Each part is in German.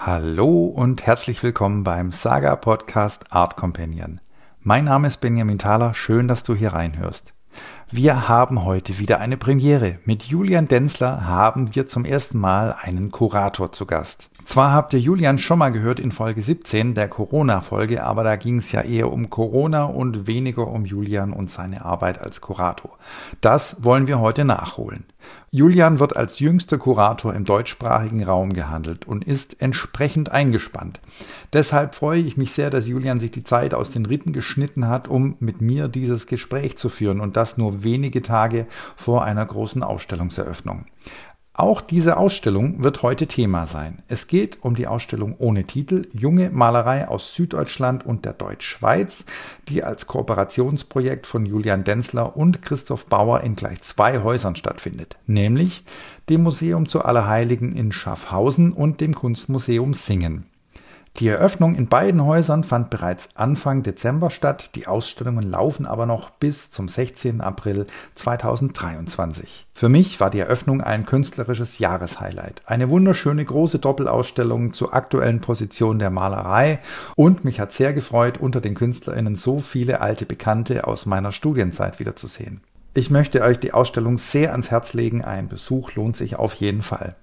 Hallo und herzlich willkommen beim Saga Podcast Art Companion. Mein Name ist Benjamin Thaler, schön, dass du hier reinhörst. Wir haben heute wieder eine Premiere. Mit Julian Denzler haben wir zum ersten Mal einen Kurator zu Gast. Zwar habt ihr Julian schon mal gehört in Folge 17 der Corona-Folge, aber da ging es ja eher um Corona und weniger um Julian und seine Arbeit als Kurator. Das wollen wir heute nachholen. Julian wird als jüngster Kurator im deutschsprachigen Raum gehandelt und ist entsprechend eingespannt. Deshalb freue ich mich sehr, dass Julian sich die Zeit aus den Rippen geschnitten hat, um mit mir dieses Gespräch zu führen und das nur wenige Tage vor einer großen Ausstellungseröffnung. Auch diese Ausstellung wird heute Thema sein. Es geht um die Ausstellung ohne Titel Junge Malerei aus Süddeutschland und der Deutschschweiz, die als Kooperationsprojekt von Julian Denzler und Christoph Bauer in gleich zwei Häusern stattfindet, nämlich dem Museum zu Allerheiligen in Schaffhausen und dem Kunstmuseum Singen. Die Eröffnung in beiden Häusern fand bereits Anfang Dezember statt, die Ausstellungen laufen aber noch bis zum 16. April 2023. Für mich war die Eröffnung ein künstlerisches Jahreshighlight. Eine wunderschöne große Doppelausstellung zur aktuellen Position der Malerei und mich hat sehr gefreut, unter den KünstlerInnen so viele alte Bekannte aus meiner Studienzeit wiederzusehen. Ich möchte euch die Ausstellung sehr ans Herz legen, ein Besuch lohnt sich auf jeden Fall.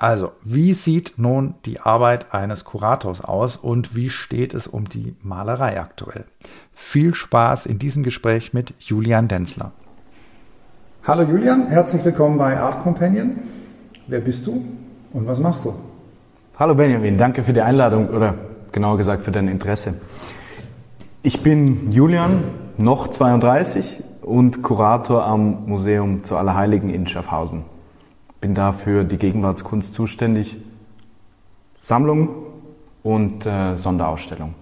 Also, wie sieht nun die Arbeit eines Kurators aus und wie steht es um die Malerei aktuell? Viel Spaß in diesem Gespräch mit Julian Denzler. Hallo Julian, herzlich willkommen bei Art Companion. Wer bist du und was machst du? Hallo Benjamin, danke für die Einladung oder genauer gesagt für dein Interesse. Ich bin Julian, noch 32 und Kurator am Museum zu Allerheiligen in Schaffhausen bin da für die Gegenwartskunst zuständig. Sammlung und äh, Sonderausstellung.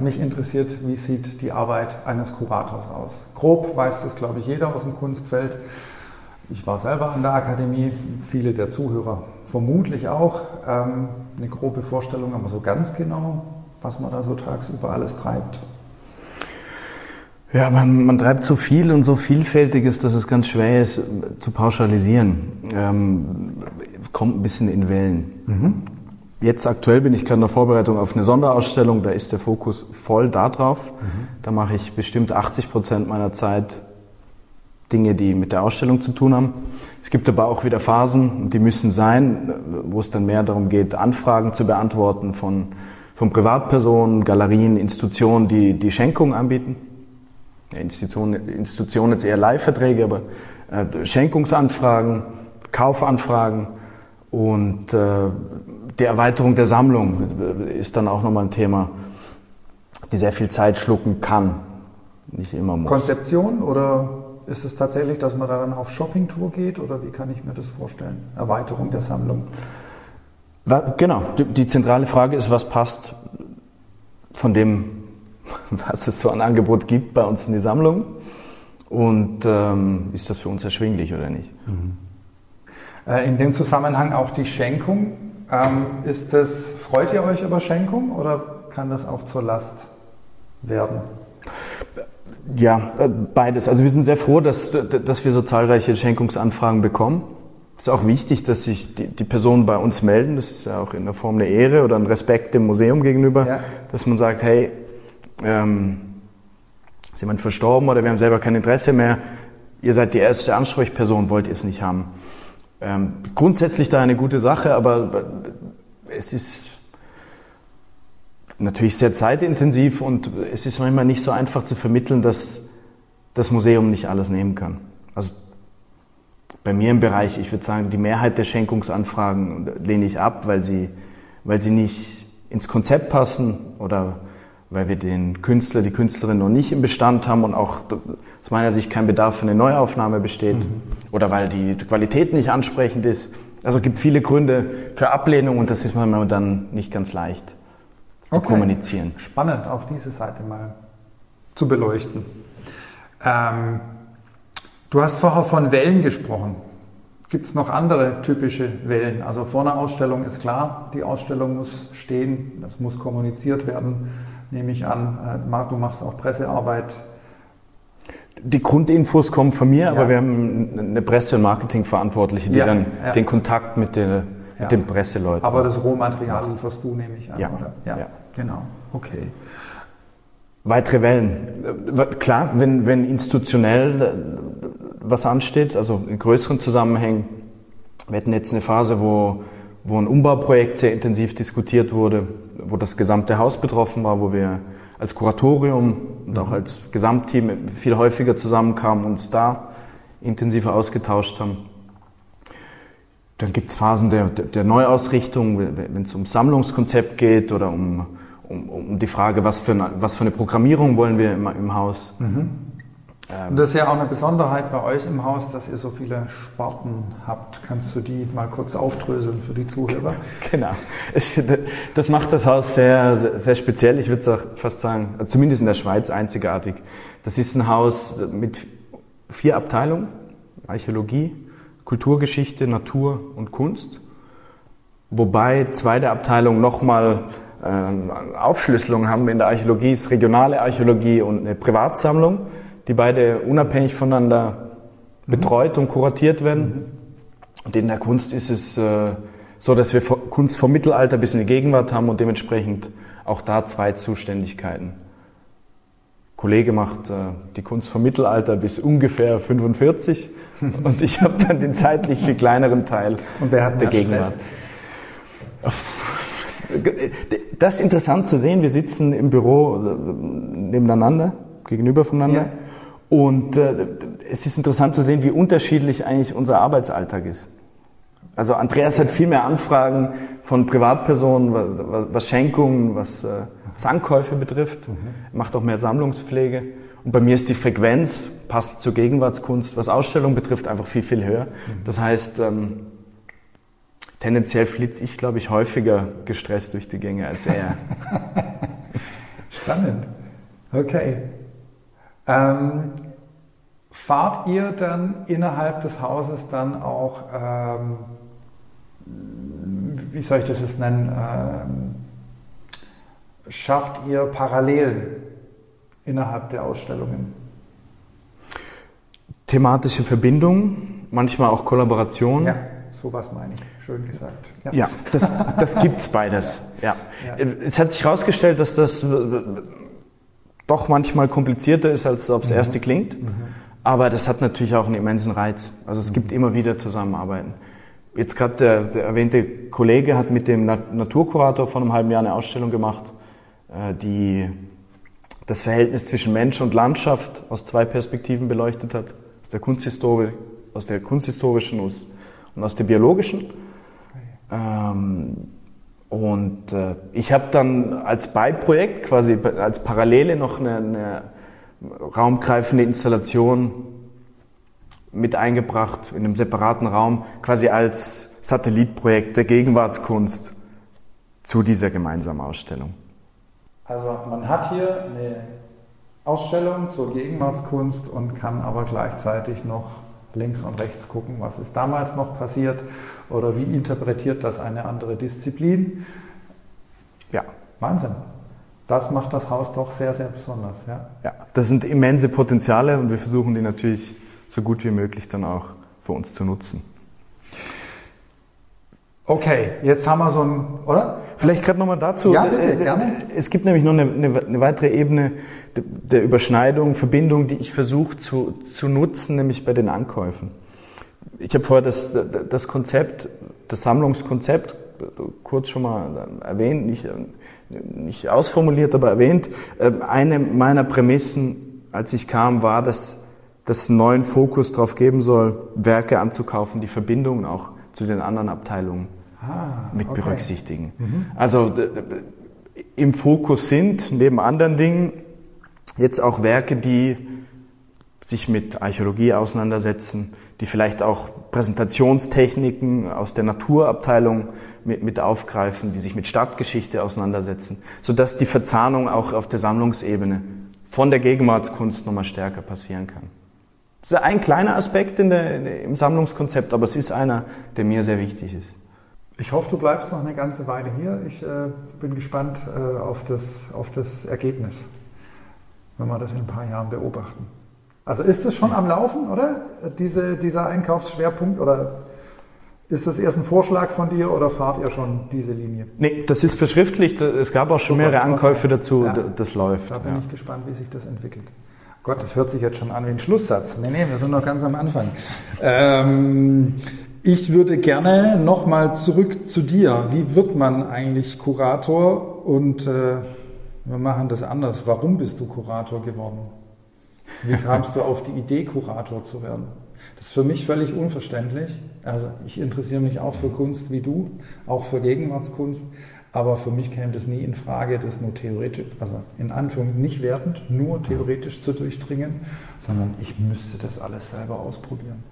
Mich interessiert, wie sieht die Arbeit eines Kurators aus? Grob weiß das, glaube ich, jeder aus dem Kunstfeld. Ich war selber an der Akademie, viele der Zuhörer vermutlich auch. Ähm, eine grobe Vorstellung, aber so ganz genau, was man da so tagsüber alles treibt, ja, man, man treibt so viel und so Vielfältiges, dass es ganz schwer ist zu pauschalisieren. Ähm, kommt ein bisschen in Wellen. Mhm. Jetzt aktuell bin ich gerade in der Vorbereitung auf eine Sonderausstellung, da ist der Fokus voll da drauf. Mhm. Da mache ich bestimmt 80 Prozent meiner Zeit Dinge, die mit der Ausstellung zu tun haben. Es gibt aber auch wieder Phasen, die müssen sein, wo es dann mehr darum geht, Anfragen zu beantworten von, von Privatpersonen, Galerien, Institutionen, die die Schenkung anbieten. Institutionen, Institutionen jetzt eher Leihverträge, aber äh, Schenkungsanfragen, Kaufanfragen und äh, die Erweiterung der Sammlung ist dann auch nochmal ein Thema, die sehr viel Zeit schlucken kann, nicht immer muss. Konzeption oder ist es tatsächlich, dass man da dann auf Shoppingtour geht oder wie kann ich mir das vorstellen? Erweiterung der Sammlung? Genau, die zentrale Frage ist, was passt von dem was es so an Angebot gibt bei uns in die Sammlung und ähm, ist das für uns erschwinglich oder nicht. Mhm. Äh, in dem Zusammenhang auch die Schenkung. Ähm, ist das, freut ihr euch über Schenkung oder kann das auch zur Last werden? Ja, äh, beides. Also wir sind sehr froh, dass, dass wir so zahlreiche Schenkungsanfragen bekommen. Es ist auch wichtig, dass sich die, die, Personen bei uns melden. Das ist ja auch in der Form eine Ehre oder ein Respekt dem Museum gegenüber, ja. dass man sagt, hey, ähm, ist jemand verstorben oder wir haben selber kein Interesse mehr, ihr seid die erste Ansprechperson, wollt ihr es nicht haben. Ähm, grundsätzlich da eine gute Sache, aber es ist natürlich sehr zeitintensiv und es ist manchmal nicht so einfach zu vermitteln, dass das Museum nicht alles nehmen kann. Also bei mir im Bereich, ich würde sagen, die Mehrheit der Schenkungsanfragen lehne ich ab, weil sie, weil sie nicht ins Konzept passen oder weil wir den Künstler, die Künstlerin noch nicht im Bestand haben und auch aus meiner Sicht kein Bedarf für eine Neuaufnahme besteht mhm. oder weil die Qualität nicht ansprechend ist. Also es gibt viele Gründe für Ablehnung und das ist manchmal dann nicht ganz leicht zu okay. kommunizieren. Spannend, auch diese Seite mal zu beleuchten. Ähm, du hast vorher von Wellen gesprochen. Gibt es noch andere typische Wellen? Also vor einer Ausstellung ist klar, die Ausstellung muss stehen, das muss kommuniziert werden nehme ich an. Äh, Marc, du machst auch Pressearbeit. Die Grundinfos kommen von mir, ja. aber wir haben eine Presse- und Marketingverantwortliche, die ja, dann ja. den Kontakt mit der, ja. den Presseleuten. Aber das Rohmaterial lieferst du, nehme ich an, ja. oder? Ja. genau. Okay. Weitere Wellen. Klar, wenn, wenn institutionell äh, was ansteht, also in größeren Zusammenhängen, wir hatten jetzt eine Phase, wo, wo ein Umbauprojekt sehr intensiv diskutiert wurde, wo das gesamte Haus betroffen war, wo wir als Kuratorium und auch mhm. als Gesamtteam viel häufiger zusammenkamen und uns da intensiver ausgetauscht haben. Dann gibt es Phasen der, der Neuausrichtung, wenn es um Sammlungskonzept geht oder um, um, um die Frage, was für, eine, was für eine Programmierung wollen wir im, im Haus. Mhm. Ähm, und das ist ja auch eine Besonderheit bei euch im Haus, dass ihr so viele Sparten habt. Kannst du die mal kurz aufdröseln für die Zuhörer? Genau. Es, das macht das Haus sehr, sehr speziell. Ich würde es auch fast sagen, zumindest in der Schweiz einzigartig. Das ist ein Haus mit vier Abteilungen. Archäologie, Kulturgeschichte, Natur und Kunst. Wobei zwei der Abteilungen nochmal äh, Aufschlüsselungen haben. In der Archäologie ist regionale Archäologie und eine Privatsammlung die beide unabhängig voneinander betreut und kuratiert werden. Und in der Kunst ist es äh, so, dass wir Kunst vom Mittelalter bis in die Gegenwart haben und dementsprechend auch da zwei Zuständigkeiten. Kollege macht äh, die Kunst vom Mittelalter bis ungefähr 45 und ich habe dann den zeitlich viel kleineren Teil und wer hat der Gegenwart. Das ist interessant zu sehen. Wir sitzen im Büro äh, nebeneinander, gegenüber voneinander. Ja. Und äh, es ist interessant zu sehen, wie unterschiedlich eigentlich unser Arbeitsalltag ist. Also Andreas hat viel mehr Anfragen von Privatpersonen, was, was Schenkungen, was, äh, was, Ankäufe betrifft, mhm. macht auch mehr Sammlungspflege. Und bei mir ist die Frequenz, passend zur Gegenwartskunst, was Ausstellung betrifft, einfach viel, viel höher. Mhm. Das heißt, ähm, tendenziell flitze ich, glaube ich, häufiger gestresst durch die Gänge als er. Spannend. Okay. Ähm, fahrt ihr dann innerhalb des Hauses dann auch, ähm, wie soll ich das jetzt nennen, ähm, schafft ihr Parallelen innerhalb der Ausstellungen? Thematische Verbindungen, manchmal auch Kollaboration. Ja, sowas meine ich. Schön gesagt. Ja, ja das, das gibt es beides. Ja. ja. Es hat sich herausgestellt, dass das doch manchmal komplizierter ist, als es aufs mhm. Erste klingt. Mhm. Aber das hat natürlich auch einen immensen Reiz. Also es gibt mhm. immer wieder Zusammenarbeiten. Jetzt gerade der, der, erwähnte Kollege hat mit dem Naturkurator vor einem halben Jahr eine Ausstellung gemacht, äh, die das Verhältnis zwischen Mensch und Landschaft aus zwei Perspektiven beleuchtet hat. Aus der Kunsthistorie, aus der kunsthistorischen und aus der biologischen. Ähm, und äh, ich habe dann als Beiprojekt, quasi als Parallele noch eine, eine raumgreifende Installation mit eingebracht in einem separaten Raum, quasi als Satellitprojekt der Gegenwartskunst zu dieser gemeinsamen Ausstellung. Also man hat hier eine Ausstellung zur Gegenwartskunst und kann aber gleichzeitig noch links und rechts gucken, was ist damals noch passiert oder wie interpretiert das eine andere Disziplin. Ja. Wahnsinn. Das macht das Haus doch sehr, sehr besonders. Ja, ja das sind immense Potenziale und wir versuchen die natürlich so gut wie möglich dann auch für uns zu nutzen. Okay, jetzt haben wir so ein, oder? Vielleicht gerade nochmal dazu. Ja, bitte, gerne. Es gibt nämlich noch eine, eine, weitere Ebene der Überschneidung, Verbindung, die ich versuche zu, zu nutzen, nämlich bei den Ankäufen. Ich habe vorher das, das Konzept, das Sammlungskonzept kurz schon mal erwähnt, nicht, nicht ausformuliert, aber erwähnt. Ähm, eine meiner Prämissen, als ich kam, war, dass das einen neuen Fokus darauf geben soll, Werke anzukaufen, die Verbindungen auch zu den anderen Abteilungen ah, mit okay. berücksichtigen. Mhm. Also im Fokus sind neben anderen Dingen jetzt auch Werke, die sich mit Archäologie auseinandersetzen, die vielleicht auch Präsentationstechniken aus der Naturabteilung mit, mit aufgreifen, die sich mit Stadtgeschichte auseinandersetzen, sodass die Verzahnung auch auf der Sammlungsebene von der Gegenwartskunst nochmal stärker passieren kann. Das ist ein kleiner Aspekt der, im Sammlungskonzept, aber es ist einer, der mir sehr wichtig ist. Ich hoffe, du bleibst noch eine ganze Weile hier. Ich äh, bin gespannt äh, auf, das, auf das Ergebnis, wenn wir das in ein paar Jahren beobachten. Also ist es schon am Laufen, oder? Diese, dieser Einkaufsschwerpunkt oder Ist das erst ein Vorschlag von dir oder fahrt ihr schon diese Linie? Nee, das ist verschriftlicht. Es gab auch schon mehrere Ankäufe dazu. Ja, das läuft. Da bin ja. ich gespannt, wie sich das entwickelt. Gott, das hört sich jetzt schon an wie ein Schlusssatz. Nee, nee, wir sind noch ganz am Anfang. Ähm, ich würde gerne nochmal zurück zu dir. Wie wird man eigentlich Kurator? Und äh, wir machen das anders. Warum bist du Kurator geworden? Wie kamst du auf die Idee, Kurator zu werden? Das ist für mich völlig unverständlich. Also ich interessiere mich auch für Kunst wie du, auch für Gegenwartskunst. Aber für mich käme das nie in Frage, das nur theoretisch, also in Anführungszeichen nicht wertend, nur theoretisch zu durchdringen, sondern ich müsste das alles selber ausprobieren.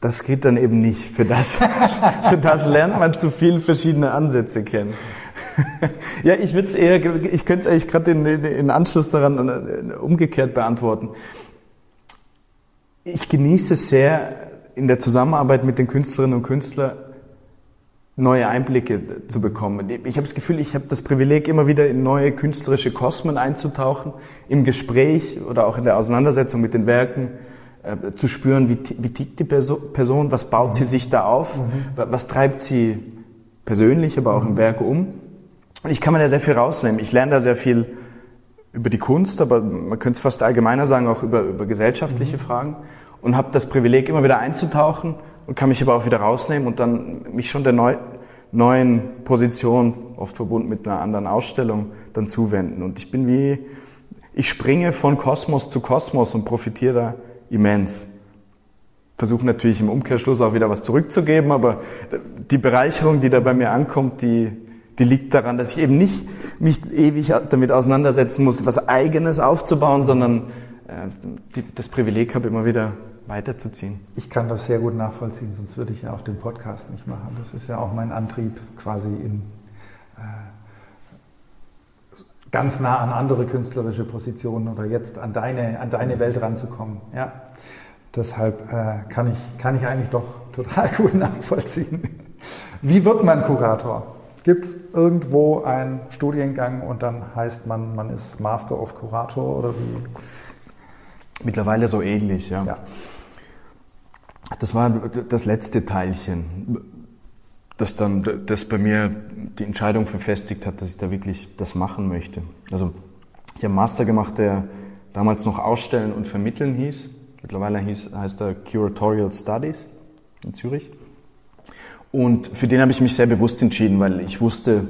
Das geht dann eben nicht. Für das, für das lernt man zu viele verschiedene Ansätze kennen. ja, ich würde es eher, ich könnte es eigentlich gerade in, in Anschluss daran äh, umgekehrt beantworten. Ich genieße sehr in der Zusammenarbeit mit den Künstlerinnen und Künstlern neue Einblicke zu bekommen. Ich habe das Gefühl, ich habe das Privileg, immer wieder in neue künstlerische Kosmen einzutauchen, im Gespräch oder auch in der Auseinandersetzung mit den Werken äh, zu spüren, wie, wie tickt die Person, was baut sie sich da auf, mhm. was treibt sie persönlich, aber auch im Werk um. Und ich kann mir da sehr viel rausnehmen. Ich lerne da sehr viel über die Kunst, aber man könnte es fast allgemeiner sagen, auch über, über gesellschaftliche mhm. Fragen. Und habe das Privileg, immer wieder einzutauchen und kann mich aber auch wieder rausnehmen und dann mich schon der neu, neuen Position, oft verbunden mit einer anderen Ausstellung, dann zuwenden. Und ich bin wie, ich springe von Kosmos zu Kosmos und profitiere da immens. Versuche natürlich im Umkehrschluss auch wieder was zurückzugeben, aber die Bereicherung, die da bei mir ankommt, die, die liegt daran, dass ich eben nicht mich ewig damit auseinandersetzen muss, was Eigenes aufzubauen, sondern äh, die, das Privileg habe, immer wieder weiterzuziehen. Ich kann das sehr gut nachvollziehen, sonst würde ich ja auch den Podcast nicht machen. Das ist ja auch mein Antrieb, quasi in ganz nah an andere künstlerische Positionen oder jetzt an deine, an deine Welt ranzukommen. Ja. Deshalb äh, kann, ich, kann ich eigentlich doch total gut nachvollziehen. Wie wird man Kurator? Gibt es irgendwo einen Studiengang und dann heißt man, man ist Master of Kurator oder wie? Mittlerweile so ähnlich, ja. ja. Das war das letzte Teilchen, das dann das bei mir die Entscheidung verfestigt hat, dass ich da wirklich das machen möchte. Also ich habe einen Master gemacht, der damals noch Ausstellen und Vermitteln hieß. Mittlerweile hieß, heißt er Curatorial Studies in Zürich. Und für den habe ich mich sehr bewusst entschieden, weil ich wusste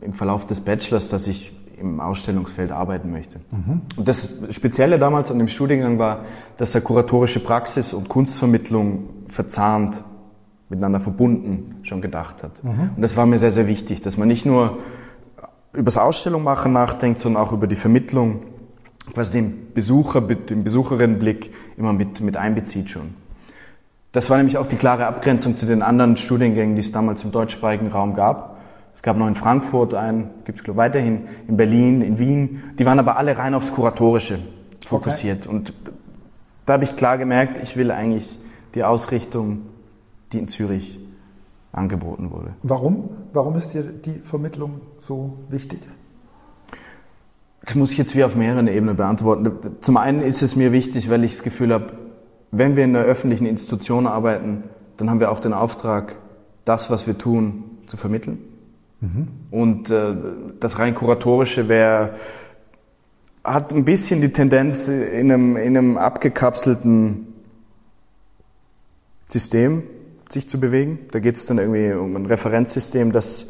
im Verlauf des Bachelors, dass ich im Ausstellungsfeld arbeiten möchte. Mhm. Und das Spezielle damals an dem Studiengang war, dass er kuratorische Praxis und Kunstvermittlung verzahnt, miteinander verbunden schon gedacht hat. Mhm. Und das war mir sehr, sehr wichtig, dass man nicht nur über das Ausstellungmachen nachdenkt, sondern auch über die Vermittlung, was den Besucher, den Besucherinnenblick immer mit, mit einbezieht schon. Das war nämlich auch die klare Abgrenzung zu den anderen Studiengängen, die es damals im deutschsprachigen Raum gab. Es gab noch in Frankfurt einen, gibt es glaube weiterhin, in Berlin, in Wien. Die waren aber alle rein aufs Kuratorische fokussiert. Okay. Und da habe ich klar gemerkt, ich will eigentlich die Ausrichtung, die in Zürich angeboten wurde. Warum? Warum ist dir die Vermittlung so wichtig? Das muss ich jetzt wie auf mehreren Ebenen beantworten. Zum einen ist es mir wichtig, weil ich das Gefühl habe, wenn wir in einer öffentlichen Institution arbeiten, dann haben wir auch den Auftrag, das, was wir tun, zu vermitteln. Mhm. Und äh, das rein kuratorische wäre hat ein bisschen die Tendenz in einem, in einem abgekapselten System sich zu bewegen. Da geht es dann irgendwie um ein Referenzsystem, das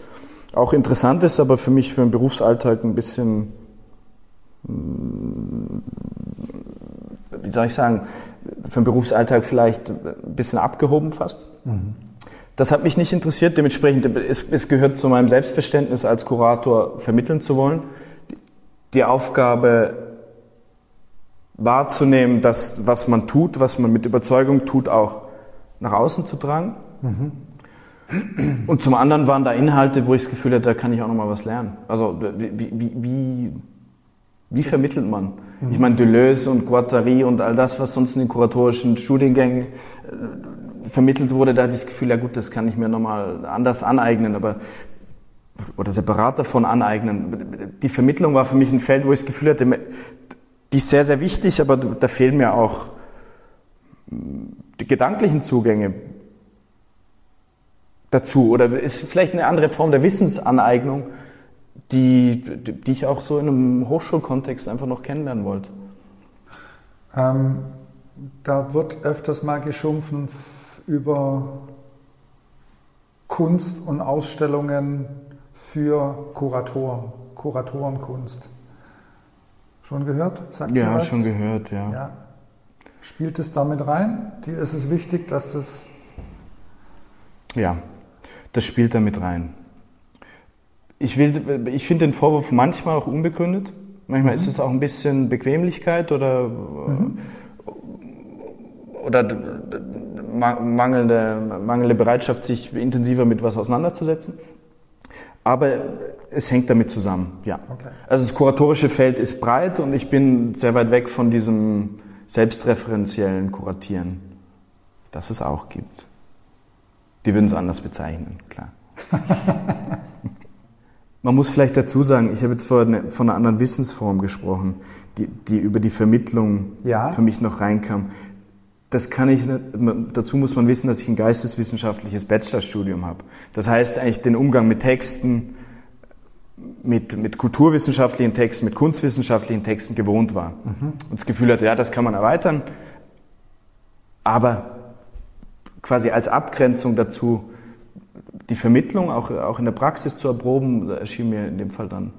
auch interessant ist, aber für mich für den Berufsalltag ein bisschen, hm, wie soll ich sagen, für den Berufsalltag vielleicht ein bisschen abgehoben fast. Mhm. Das hat mich nicht interessiert, dementsprechend, es, es gehört zu meinem Selbstverständnis als Kurator vermitteln zu wollen. Die Aufgabe wahrzunehmen, dass was man tut, was man mit Überzeugung tut, auch nach außen zu tragen. Mhm. Und zum anderen waren da Inhalte, wo ich das Gefühl hatte, da kann ich auch noch mal was lernen. Also wie, wie, wie, wie vermittelt man? Mhm. Ich meine, Deleuze und Guattari und all das, was sonst in den kuratorischen Studiengängen äh, vermittelt wurde, da hatte ich das Gefühl, ja gut, das kann ich mir nochmal anders aneignen, aber oder separat davon aneignen. Die Vermittlung war für mich ein Feld, wo ich das Gefühl hatte, die ist sehr, sehr wichtig, aber da fehlen mir auch gedanklichen Zugänge, dazu oder ist vielleicht eine andere Form der Wissensaneignung, die, die ich auch so in einem Hochschulkontext einfach noch kennenlernen wollte? Ähm, da wird öfters mal geschumpfen über Kunst und Ausstellungen für Kuratoren, Kuratorenkunst. Schon gehört? Sagt ja, schon gehört, ja. ja. Spielt es damit rein? Dir ist es wichtig, dass das. Ja, das spielt damit rein. Ich, ich finde den Vorwurf manchmal auch unbegründet. Manchmal mhm. ist es auch ein bisschen Bequemlichkeit oder, mhm. oder mangelnde, mangelnde Bereitschaft, sich intensiver mit was auseinanderzusetzen. Aber es hängt damit zusammen, ja. Okay. Also das kuratorische Feld ist breit und ich bin sehr weit weg von diesem selbstreferenziellen Kuratieren, das es auch gibt. Die würden es anders bezeichnen, klar. Man muss vielleicht dazu sagen, ich habe jetzt von einer anderen Wissensform gesprochen, die, die über die Vermittlung ja. für mich noch reinkam. Das kann ich dazu muss man wissen, dass ich ein geisteswissenschaftliches Bachelorstudium habe. Das heißt eigentlich den Umgang mit Texten, mit, mit kulturwissenschaftlichen Texten, mit kunstwissenschaftlichen Texten gewohnt war. Mhm. Und das Gefühl hatte, ja, das kann man erweitern, aber quasi als Abgrenzung dazu die Vermittlung auch, auch in der Praxis zu erproben, erschien mir in dem Fall dann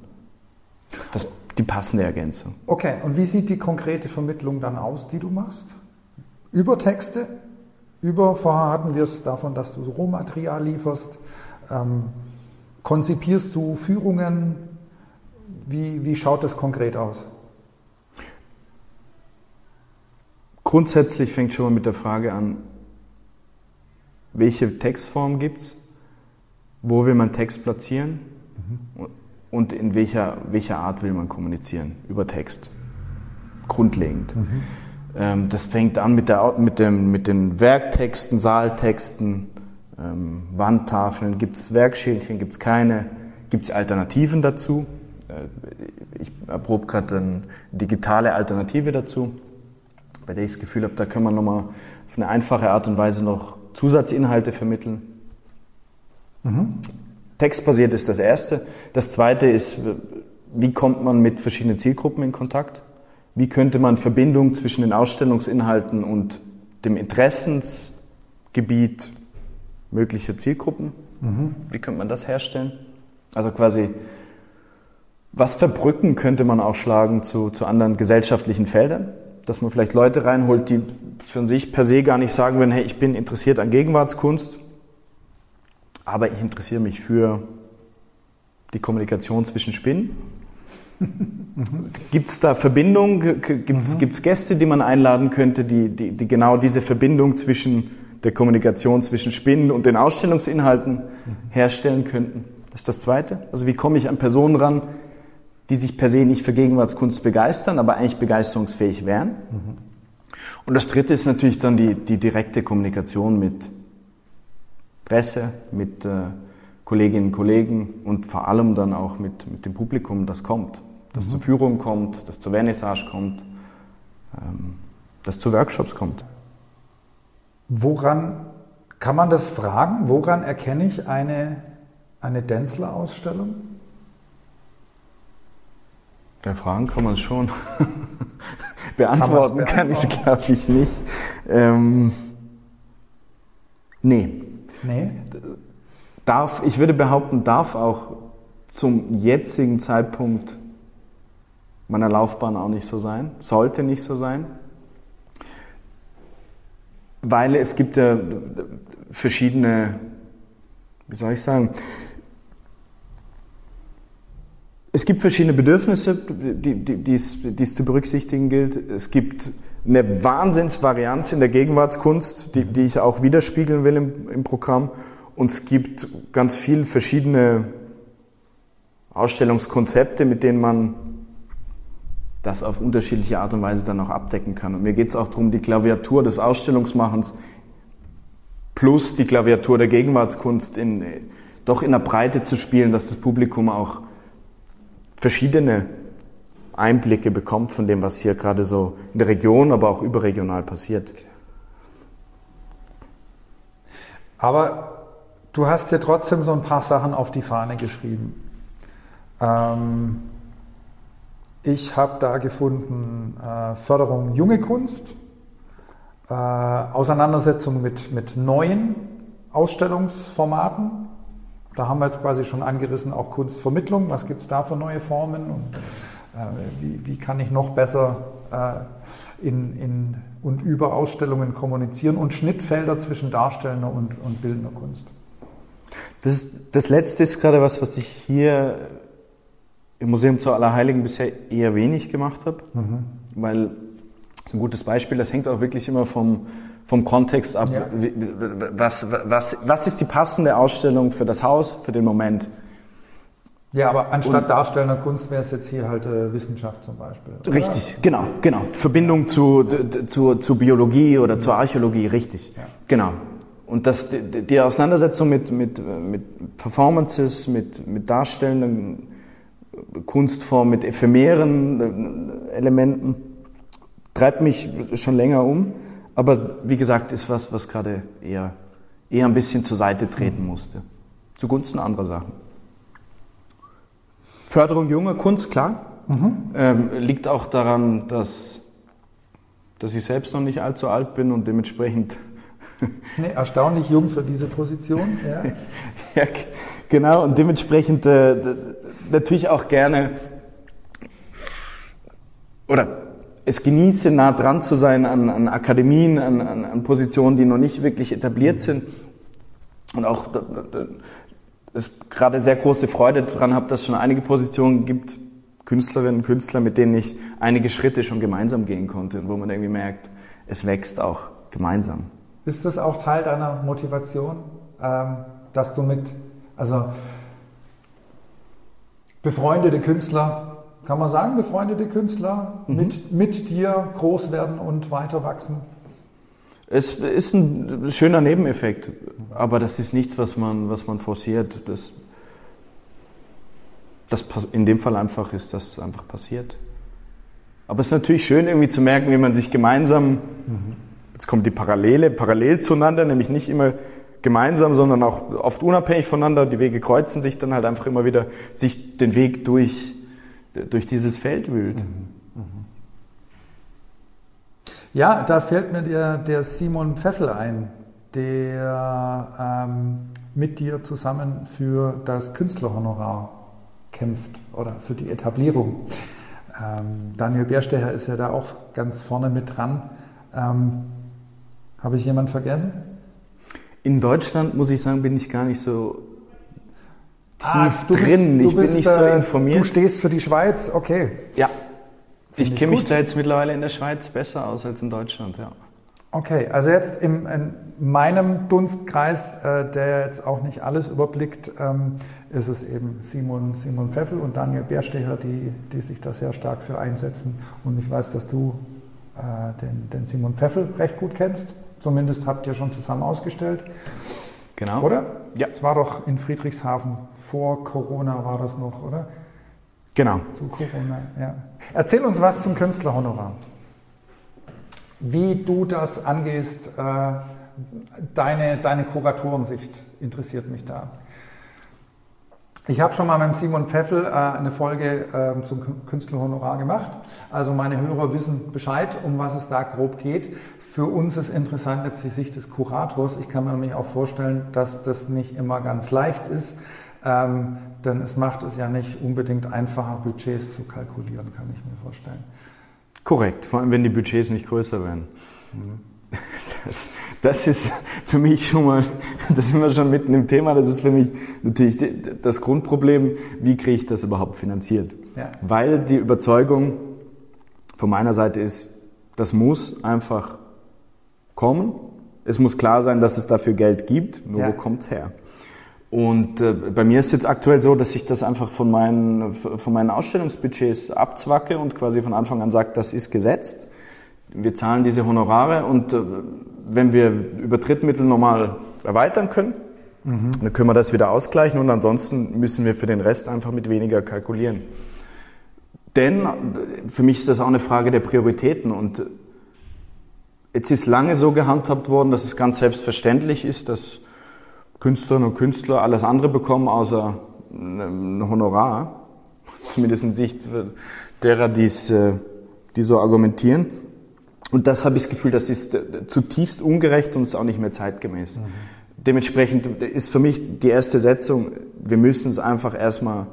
das, die passende Ergänzung. Okay, und wie sieht die konkrete Vermittlung dann aus, die du machst? Über Texte? Über, vorher hatten wir es davon, dass du Rohmaterial lieferst. Ähm, konzipierst du Führungen? Wie, wie schaut das konkret aus? Grundsätzlich fängt schon mal mit der Frage an, welche Textform gibt es? wo will man Text platzieren mhm. und in welcher, welcher Art will man kommunizieren über Text. Grundlegend. Mhm. Ähm, das fängt an mit, der, mit, dem, mit den Werktexten, Saaltexten, ähm, Wandtafeln. Gibt es Werkschälchen, gibt es keine? Gibt es Alternativen dazu? Äh, ich erprobe gerade eine digitale Alternative dazu, bei der ich das Gefühl habe, da kann man nochmal auf eine einfache Art und Weise noch Zusatzinhalte vermitteln. Mhm. Textbasiert ist das Erste. Das Zweite ist, wie kommt man mit verschiedenen Zielgruppen in Kontakt? Wie könnte man Verbindung zwischen den Ausstellungsinhalten und dem Interessensgebiet möglicher Zielgruppen, mhm. wie könnte man das herstellen? Also quasi, was für Brücken könnte man auch schlagen zu, zu anderen gesellschaftlichen Feldern? Dass man vielleicht Leute reinholt, die für sich per se gar nicht sagen würden, hey, ich bin interessiert an Gegenwartskunst, aber ich interessiere mich für die Kommunikation zwischen Spinnen. Gibt es da Verbindungen? Gibt es mhm. Gäste, die man einladen könnte, die, die, die, genau diese Verbindung zwischen der Kommunikation zwischen Spinnen und den Ausstellungsinhalten herstellen könnten? Das ist das Zweite. Also wie komme ich an Personen ran, die sich per se nicht für Gegenwartskunst begeistern, aber eigentlich begeisterungsfähig wären? Mhm. Und das Dritte ist natürlich dann die, die direkte Kommunikation mit Presse, mit äh, Kolleginnen und Kollegen und vor allem dann auch mit, mit dem Publikum, das kommt. Das mhm. zur Führung kommt, das zur Vernissage kommt, ähm, das zu Workshops kommt. Woran kann man das fragen? Woran erkenne ich eine, eine Denzler-Ausstellung? Ja, fragen kann man es schon. beantworten kann ich es, glaube ich, nicht. Ähm, nee, Nee. Darf, ich würde behaupten, darf auch zum jetzigen Zeitpunkt meiner Laufbahn auch nicht so sein, sollte nicht so sein, weil es gibt ja verschiedene, wie soll ich sagen, es gibt verschiedene Bedürfnisse, die, die, die, es, die es zu berücksichtigen gilt. Es gibt eine Wahnsinnsvarianz in der Gegenwartskunst, die, die ich auch widerspiegeln will im, im Programm. Und es gibt ganz viele verschiedene Ausstellungskonzepte, mit denen man das auf unterschiedliche Art und Weise dann auch abdecken kann. Und mir geht es auch darum, die Klaviatur des Ausstellungsmachens plus die Klaviatur der Gegenwartskunst in, doch in der Breite zu spielen, dass das Publikum auch verschiedene Einblicke bekommt von dem, was hier gerade so in der Region, aber auch überregional passiert. Aber du hast dir trotzdem so ein paar Sachen auf die Fahne geschrieben. Ähm, ich habe da gefunden äh, Förderung junge Kunst, äh, Auseinandersetzung mit, mit neuen Ausstellungsformaten. Da haben wir jetzt quasi schon angerissen, auch Kunstvermittlung. Was gibt es da für neue Formen und äh, wie, wie, kann ich noch besser äh, in, in, und über Ausstellungen kommunizieren und Schnittfelder zwischen darstellender und, und bildender Kunst. Das, das letzte ist gerade was, was ich hier im Museum zu Allerheiligen bisher eher wenig gemacht habe, mhm. weil das ist ein gutes Beispiel, das hängt auch wirklich immer vom, vom Kontext ab. Ja. Was, was, was ist die passende Ausstellung für das Haus, für den Moment? Ja, aber anstatt und, darstellender Kunst wäre es jetzt hier halt äh, Wissenschaft zum Beispiel. Oder? Richtig, genau, genau. Verbindung zu, zu, zu Biologie oder mhm. zur Archäologie, richtig. Ja. Genau. Und das, die, die Auseinandersetzung mit, mit, mit Performances, mit, mit darstellenden Kunstform mit ephemeren äh, Elementen treibt mich schon länger um. Aber wie gesagt, ist was, was gerade eher, eher ein bisschen zur Seite treten musste. Zugunsten anderer Sachen. Förderung junger Kunst, klar. Mhm. Ähm, liegt auch daran, dass, dass ich selbst noch nicht allzu alt bin und dementsprechend. nee, erstaunlich jung für diese Position. Ja, ja genau. Und dementsprechend äh, natürlich auch gerne oder es genieße, nah dran zu sein an, an Akademien, an, an, an, Positionen, die noch nicht wirklich etabliert sind. Und auch es gerade sehr große Freude daran habe, dass es schon einige Positionen gibt, Künstlerinnen und Künstler, mit denen ich einige Schritte schon gemeinsam gehen konnte und wo man irgendwie merkt, es wächst auch gemeinsam. Ist das auch Teil deiner Motivation, ähm, dass du mit, also befreundete Künstler, kann man sagen, befreundete Künstler mhm. mit, mit dir groß werden und weiter wachsen? Es ist ein schöner Nebeneffekt, aber das ist nichts, was man, was man forciert. Das, das in dem Fall einfach ist das einfach passiert. Aber es ist natürlich schön, irgendwie zu merken, wie man sich gemeinsam, mhm. jetzt kommt die Parallele, parallel zueinander, nämlich nicht immer gemeinsam, sondern auch oft unabhängig voneinander. Die Wege kreuzen sich dann halt einfach immer wieder, sich den Weg durch, durch dieses Feld wühlt. Mhm. Ja, da fällt mir der, der Simon Pfeffel ein, der ähm, mit dir zusammen für das Künstlerhonorar kämpft oder für die Etablierung. Ähm, Daniel Bärstecher ist ja da auch ganz vorne mit dran. Ähm, Habe ich jemanden vergessen? In Deutschland, muss ich sagen, bin ich gar nicht so ah, tief ah, drin. Bist, ich bist, bin nicht so informiert. Du stehst für die Schweiz, okay. Ja. Find ich kenne mich da jetzt mittlerweile in der Schweiz besser aus als in Deutschland, ja. Okay, also jetzt im, in meinem Dunstkreis, äh, der jetzt auch nicht alles überblickt, ähm, ist es eben Simon, Simon Pfeffel und Daniel Bärstecher, die, die sich da sehr stark für einsetzen. Und ich weiß, dass du äh, den, den Simon Pfeffel recht gut kennst. Zumindest habt ihr schon zusammen ausgestellt. Genau. Oder? Ja. Es war doch in Friedrichshafen vor Corona war das noch, oder? Genau. Zu Corona, ja. Erzähl uns was zum Künstlerhonorar. Wie du das angehst, äh, deine, deine Kuratorensicht interessiert mich da. Ich habe schon mal mit Simon Pfeffel äh, eine Folge äh, zum Künstlerhonorar gemacht. Also meine Hörer wissen Bescheid, um was es da grob geht. Für uns ist interessant jetzt die Sicht des Kurators. Ich kann mir nämlich auch vorstellen, dass das nicht immer ganz leicht ist, ähm, denn es macht es ja nicht unbedingt einfacher, Budgets zu kalkulieren, kann ich mir vorstellen. Korrekt, vor allem wenn die Budgets nicht größer werden. Mhm. Das, das ist für mich schon mal, das sind wir schon mitten im Thema, das ist für mich natürlich das Grundproblem, wie kriege ich das überhaupt finanziert? Ja. Weil die Überzeugung von meiner Seite ist, das muss einfach kommen. Es muss klar sein, dass es dafür Geld gibt, nur ja. wo kommt es her? Und äh, bei mir ist es jetzt aktuell so, dass ich das einfach von meinen, von meinen Ausstellungsbudgets abzwacke und quasi von Anfang an sage, das ist gesetzt wir zahlen diese Honorare und äh, wenn wir über Drittmittel normal erweitern können, mhm. dann können wir das wieder ausgleichen und ansonsten müssen wir für den Rest einfach mit weniger kalkulieren. Denn für mich ist das auch eine Frage der Prioritäten und jetzt ist lange so gehandhabt worden, dass es ganz selbstverständlich ist, dass Künstlerinnen und Künstler alles andere bekommen außer ein Honorar, zumindest in Sicht derer, äh, die so argumentieren. Und das habe ich das Gefühl, das ist zutiefst ungerecht und ist auch nicht mehr zeitgemäß. Mhm. Dementsprechend ist für mich die erste Setzung, wir müssen es einfach erstmal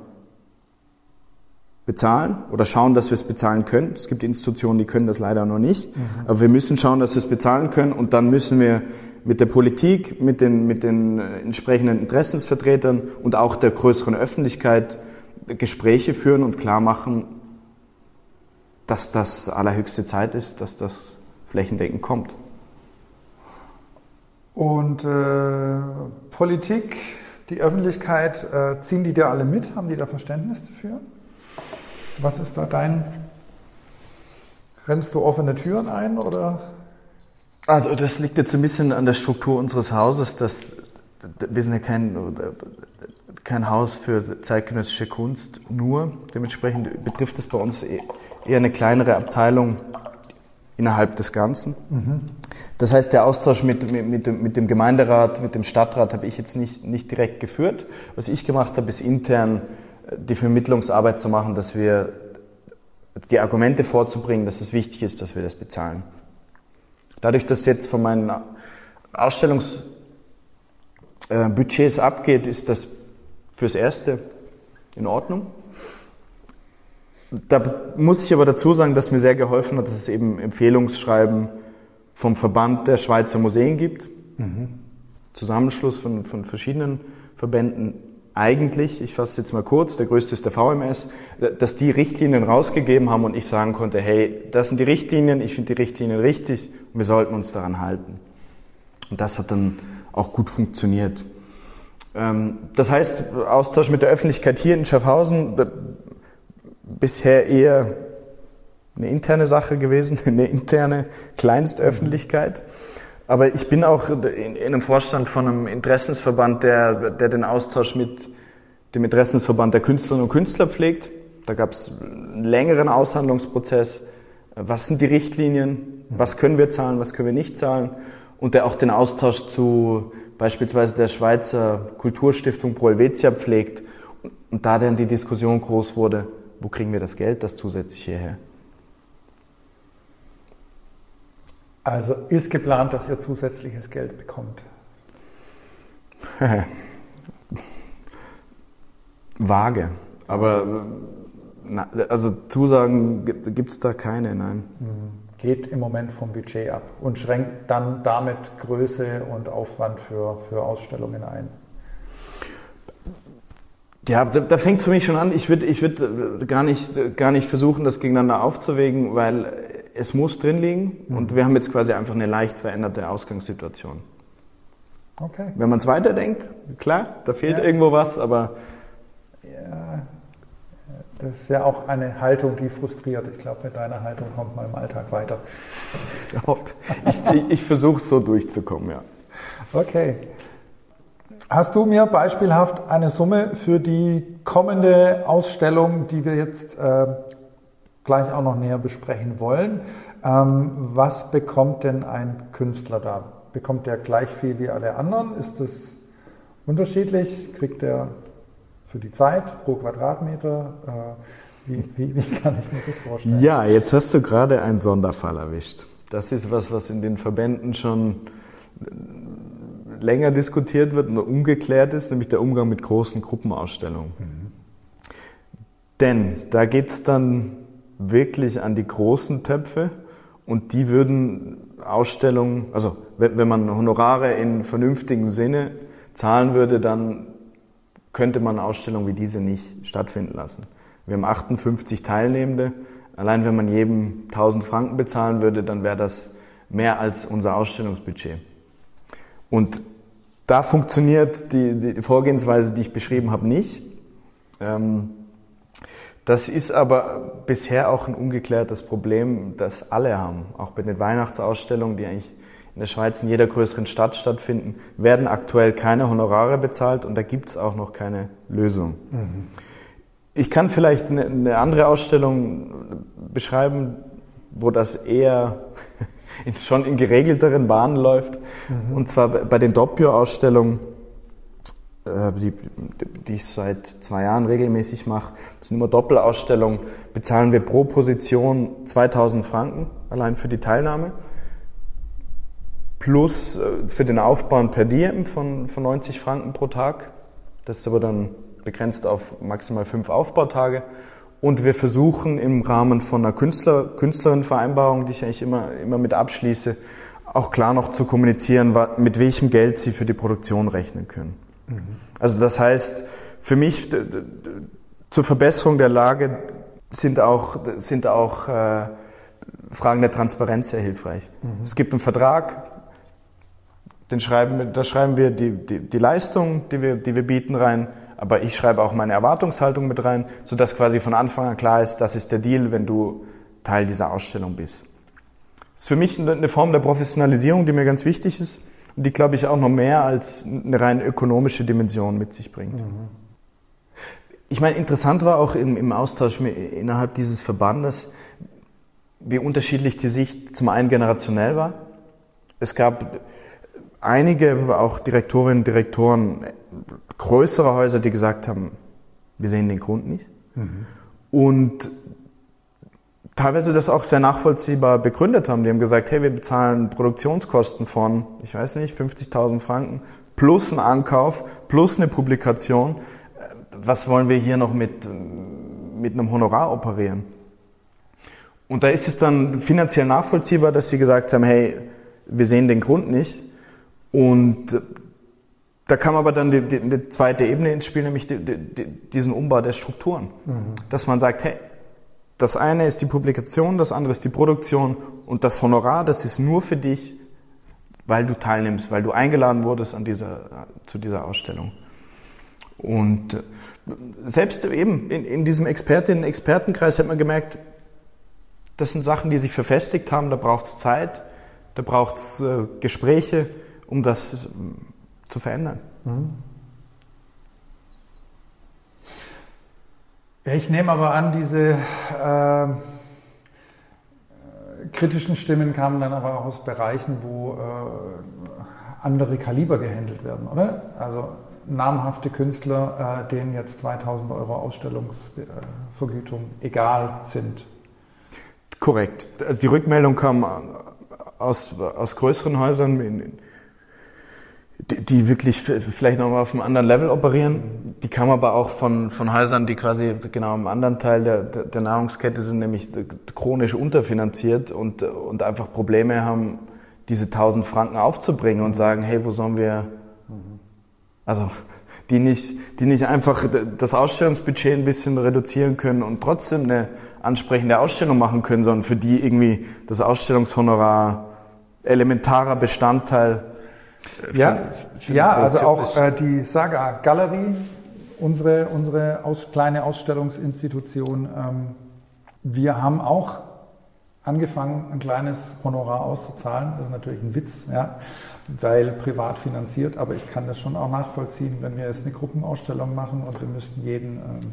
bezahlen oder schauen, dass wir es bezahlen können. Es gibt Institutionen, die können das leider noch nicht, mhm. aber wir müssen schauen, dass wir es bezahlen können und dann müssen wir mit der Politik, mit den, mit den äh, entsprechenden Interessensvertretern und auch der größeren Öffentlichkeit Gespräche führen und klar machen, dass das allerhöchste Zeit ist, dass das flächendeckend kommt. Und äh, Politik, die Öffentlichkeit, äh, ziehen die da alle mit? Haben die da Verständnis dafür? Was ist da dein... Rennst du offene Türen ein oder? Also das liegt jetzt ein bisschen an der Struktur unseres Hauses. Dass, wir sind ja kein, kein Haus für zeitgenössische Kunst nur. Dementsprechend betrifft es bei uns e-, eher eine kleinere Abteilung innerhalb des Ganzen. Mhm. Das heißt, der Austausch mit, mit, mit, dem, mit, dem, Gemeinderat, mit dem Stadtrat habe ich jetzt nicht, nicht direkt geführt. Was ich gemacht habe, ist intern äh, die Vermittlungsarbeit zu machen, dass wir die Argumente vorzubringen, dass es wichtig ist, dass wir das bezahlen. Dadurch, dass jetzt von meinen Ausstellungsbudgets abgeht, ist das fürs Erste in Ordnung. Da muss ich aber dazu sagen, dass mir sehr geholfen hat, dass es eben Empfehlungsschreiben vom Verband der Schweizer Museen gibt. Mhm. Zusammenschluss von, von verschiedenen Verbänden eigentlich, ich fasse es jetzt mal kurz, der größte ist der VMS, dass die Richtlinien rausgegeben haben und ich sagen konnte, hey, das sind die Richtlinien, ich finde die Richtlinien richtig und wir sollten uns daran halten. Und das hat dann auch gut funktioniert. Ähm, das heißt, Austausch mit der Öffentlichkeit hier in Schaffhausen bisher eher eine interne Sache gewesen, eine interne Kleinstöffentlichkeit. Aber ich bin auch in, einem Vorstand von einem Interessensverband, der, der den Austausch mit dem Interessensverband der Künstlerinnen und Künstler pflegt. Da gab es einen längeren Aushandlungsprozess. Was sind die Richtlinien? Was können wir zahlen? Was können wir nicht zahlen? Und der auch den Austausch zu beispielsweise der Schweizer Kulturstiftung Pro Helvetia pflegt. Und da dann die Diskussion groß wurde, wo kriegen wir das Geld, das zusätzlich hierher? Also ist geplant, dass ihr zusätzliches Geld bekommt? Vage. Aber na, also Zusagen gibt es da keine, nein. Mhm. Geht im Moment vom Budget ab und schränkt dann damit Größe und Aufwand für, für Ausstellungen ein. Ja, da, da fängt es für mich schon an. Ich würde ich würd äh, gar, nicht, gar nicht versuchen, das gegeneinander aufzuwägen, weil es muss drin liegen mhm. und wir haben jetzt quasi einfach eine leicht veränderte Ausgangssituation. Okay. Wenn man es weiterdenkt, klar, da fehlt ja. irgendwo was, aber. Ja, das ist ja auch eine Haltung, die frustriert. Ich glaube, mit deiner Haltung kommt man im Alltag weiter. Ich, ich, ich versuche es so durchzukommen, ja. Okay. Hast du mir beispielhaft eine Summe für die kommende Ausstellung, die wir jetzt äh, gleich auch noch näher besprechen wollen. Ähm, was bekommt denn ein Künstler da? Bekommt der gleich viel wie alle anderen? Ist das unterschiedlich? Kriegt er für die Zeit pro Quadratmeter? Äh, wie, wie, wie, kann ich mir das vorstellen? Ja, jetzt hast du gerade einen Sonderfall erwischt. Das ist was, was in den Verbänden schon länger diskutiert wird und ungeklärt ist, nämlich der Umgang mit großen Gruppenausstellungen. Mhm. Denn da geht es dann wirklich an die großen Töpfe und die würden Ausstellungen, also wenn, man Honorare in vernünftigen Sinne zahlen würde, dann könnte man Ausstellungen wie diese nicht stattfinden lassen. Wir haben 58 Teilnehmende. Allein wenn man jedem 1000 Franken bezahlen würde, dann wäre das mehr als unser Ausstellungsbudget. Und da funktioniert die, die Vorgehensweise, die ich beschrieben habe, nicht. Ähm, das ist aber bisher auch ein ungeklärtes Problem, das alle haben. Auch bei den Weihnachtsausstellungen, die eigentlich in der Schweiz in jeder größeren Stadt stattfinden, werden aktuell keine Honorare bezahlt und da gibt es auch noch keine Lösung. Mhm. Ich kann vielleicht eine, eine, andere Ausstellung beschreiben, wo das eher schon in geregelteren Bahnen läuft. Mhm. Und zwar bei den Doppio-Ausstellungen äh, die, die ich seit zwei Jahren regelmäßig mache, das sind immer Doppelausstellungen, bezahlen wir pro Position 2000 Franken allein für die Teilnahme. Plus äh, für den Aufbau per Diem von, von 90 Franken pro Tag. Das ist aber dann begrenzt auf maximal fünf Aufbautage. Und wir versuchen im Rahmen von einer Künstler, Künstlerinnenvereinbarung, die ich eigentlich immer, immer mit abschließe, auch klar noch zu kommunizieren, mit welchem Geld sie für die Produktion rechnen können. Mhm. Also das heißt, für mich zur Verbesserung der Lage sind auch, sind auch äh, Fragen der Transparenz sehr hilfreich. Mhm. Es gibt einen Vertrag, den schreiben, da schreiben wir die, die, die Leistung, die wir, die wir bieten rein, aber ich schreibe auch meine Erwartungshaltung mit rein, sodass quasi von Anfang an klar ist, das ist der Deal, wenn du Teil dieser Ausstellung bist. Das ist für mich eine Form der Professionalisierung, die mir ganz wichtig ist und die, glaube ich, auch noch mehr als eine rein ökonomische Dimension mit sich bringt. Mhm. Ich meine, interessant war auch im, im Austausch innerhalb dieses Verbandes, wie unterschiedlich die Sicht zum einen generationell war. Es gab einige, auch Direktorinnen und Direktoren größerer Häuser, die gesagt haben, wir sehen den Grund nicht. Mhm. Und teilweise das auch sehr nachvollziehbar begründet haben. Die haben gesagt, hey, wir bezahlen Produktionskosten von, ich weiß nicht, 50.000 Franken plus ein Ankauf plus eine Publikation. Was wollen wir hier noch mit, mit einem Honorar operieren? Und da ist es dann finanziell nachvollziehbar, dass sie gesagt haben, hey, wir sehen den Grund nicht. Und da kam aber dann die, die, die zweite Ebene ins Spiel, nämlich die, diesen Umbau der Strukturen. Mhm. Dass man sagt, hey, das eine ist die Publikation, das andere ist die Produktion und das Honorar, das ist nur für dich, weil du teilnimmst, weil du eingeladen wurdest an dieser, zu dieser Ausstellung. Und äh, selbst eben in, in diesem Expertinnen-Expertenkreis hat man gemerkt, das sind Sachen, die sich verfestigt haben, da braucht es Zeit, da braucht es äh, Gespräche, um das zu verändern. Mhm. Ja, ich nehme aber an, diese äh, kritischen Stimmen kamen dann aber auch aus Bereichen, wo äh, andere Kaliber gehandelt werden, oder? Also namhafte Künstler, äh, denen jetzt 2000 Euro Ausstellungsvergütung egal sind. Korrekt. Also die Rückmeldung kam aus, aus größeren Häusern, in, die, die wirklich vielleicht nochmal auf einem anderen Level operieren. Die kam aber auch von, von Häusern, die quasi genau am anderen Teil der, der Nahrungskette sind, nämlich chronisch unterfinanziert und, und einfach Probleme haben, diese 1000 Franken aufzubringen und sagen, hey, wo sollen wir, also die nicht, die nicht einfach das Ausstellungsbudget ein bisschen reduzieren können und trotzdem eine ansprechende Ausstellung machen können, sondern für die irgendwie das Ausstellungshonorar elementarer Bestandteil ja, ja also auch äh, die Saga Galerie, unsere, unsere aus, kleine Ausstellungsinstitution. Ähm, wir haben auch angefangen, ein kleines Honorar auszuzahlen. Das ist natürlich ein Witz, ja, weil privat finanziert, aber ich kann das schon auch nachvollziehen, wenn wir jetzt eine Gruppenausstellung machen und wir müssten jeden, ähm,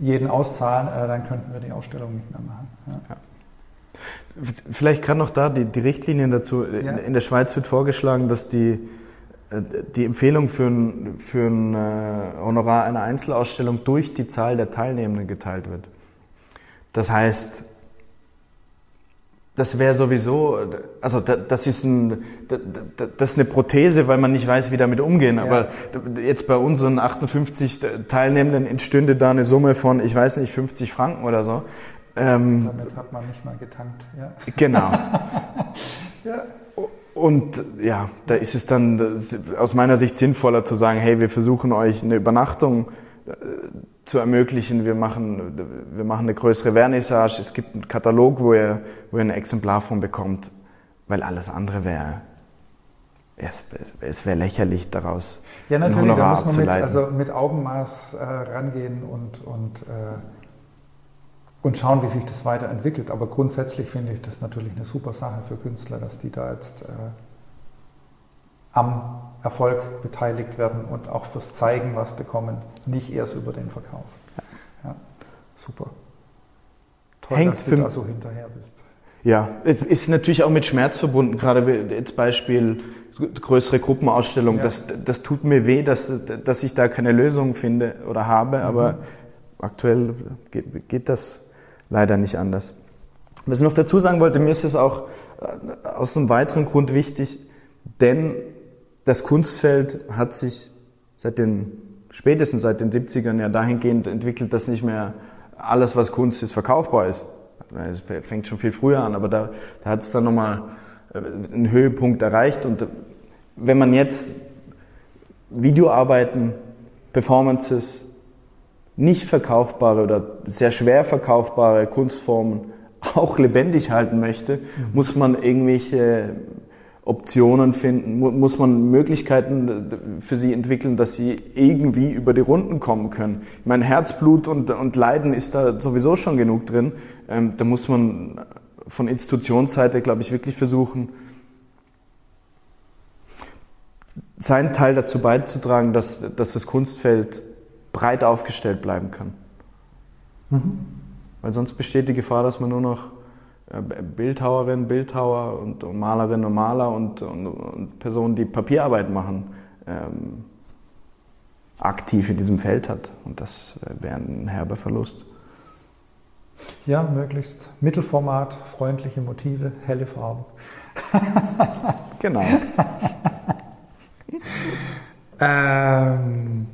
jeden auszahlen, äh, dann könnten wir die Ausstellung nicht mehr machen. Ja. Ja. Vielleicht gerade noch da die, die Richtlinien dazu. Ja. In der Schweiz wird vorgeschlagen, dass die, äh, die Empfehlung für ein, für ein äh, Honorar einer Einzelausstellung durch die Zahl der Teilnehmenden geteilt wird. Das heißt, das wäre sowieso, also das ist, ein, das ist eine Prothese, weil man nicht weiß, wie damit umgehen. Aber jetzt bei unseren 58 Teilnehmenden entstünde da eine Summe von, ich weiß nicht, 50 Franken oder so. Ähm, Damit hat man nicht mal getankt. Ja. Genau. ja. Und ja, da ist es dann aus meiner Sicht sinnvoller zu sagen, hey, wir versuchen euch eine Übernachtung äh, zu ermöglichen. Wir machen, wir machen eine größere Vernissage. Es gibt einen Katalog, wo ihr, wo ihr ein Exemplar von bekommt, weil alles andere wäre es, es wäre lächerlich daraus. Ja, natürlich, da muss man mit, also mit Augenmaß äh, rangehen und, und äh, und schauen, wie sich das weiterentwickelt. Aber grundsätzlich finde ich das natürlich eine super Sache für Künstler, dass die da jetzt äh, am Erfolg beteiligt werden und auch fürs Zeigen was bekommen, nicht erst über den Verkauf. Ja, super. Toll, Hängt dass du da so hinterher bist. Ja, ist natürlich auch mit Schmerz verbunden. Gerade jetzt Beispiel größere Gruppenausstellung. Ja. Das, das tut mir weh, dass, dass ich da keine Lösung finde oder habe, aber mhm. aktuell geht, geht das leider nicht anders. Was ich noch dazu sagen wollte, mir ist es auch äh, aus einem weiteren Grund wichtig, denn das Kunstfeld hat sich seit den, spätestens seit den 70ern ja dahingehend entwickelt, dass nicht mehr alles, was Kunst ist, verkaufbar ist. Es fängt schon viel früher an, aber da, da hat es dann nochmal äh, einen Höhepunkt erreicht. Und wenn man jetzt Videoarbeiten, Performances, nicht verkaufbare oder sehr schwer verkaufbare Kunstformen auch lebendig halten möchte, muss man irgendwelche Optionen finden, muss man Möglichkeiten für sie entwickeln, dass sie irgendwie über die Runden kommen können. Ich meine, Herzblut und, und Leiden ist da sowieso schon genug drin. Ähm, da muss man von Institutionsseite, glaube ich, wirklich versuchen, seinen Teil dazu beizutragen, dass, dass das Kunstfeld breit aufgestellt bleiben kann. Mhm. Weil sonst besteht die Gefahr, dass man nur noch äh, Bildhauerin, Bildhauer und, und Malerin und Maler und, und, und, Personen, die Papierarbeit machen, ähm, aktiv in diesem Feld hat. Und das äh, wäre ein herber Verlust. Ja, möglichst Mittelformat, freundliche Motive, helle Farben. genau. ähm,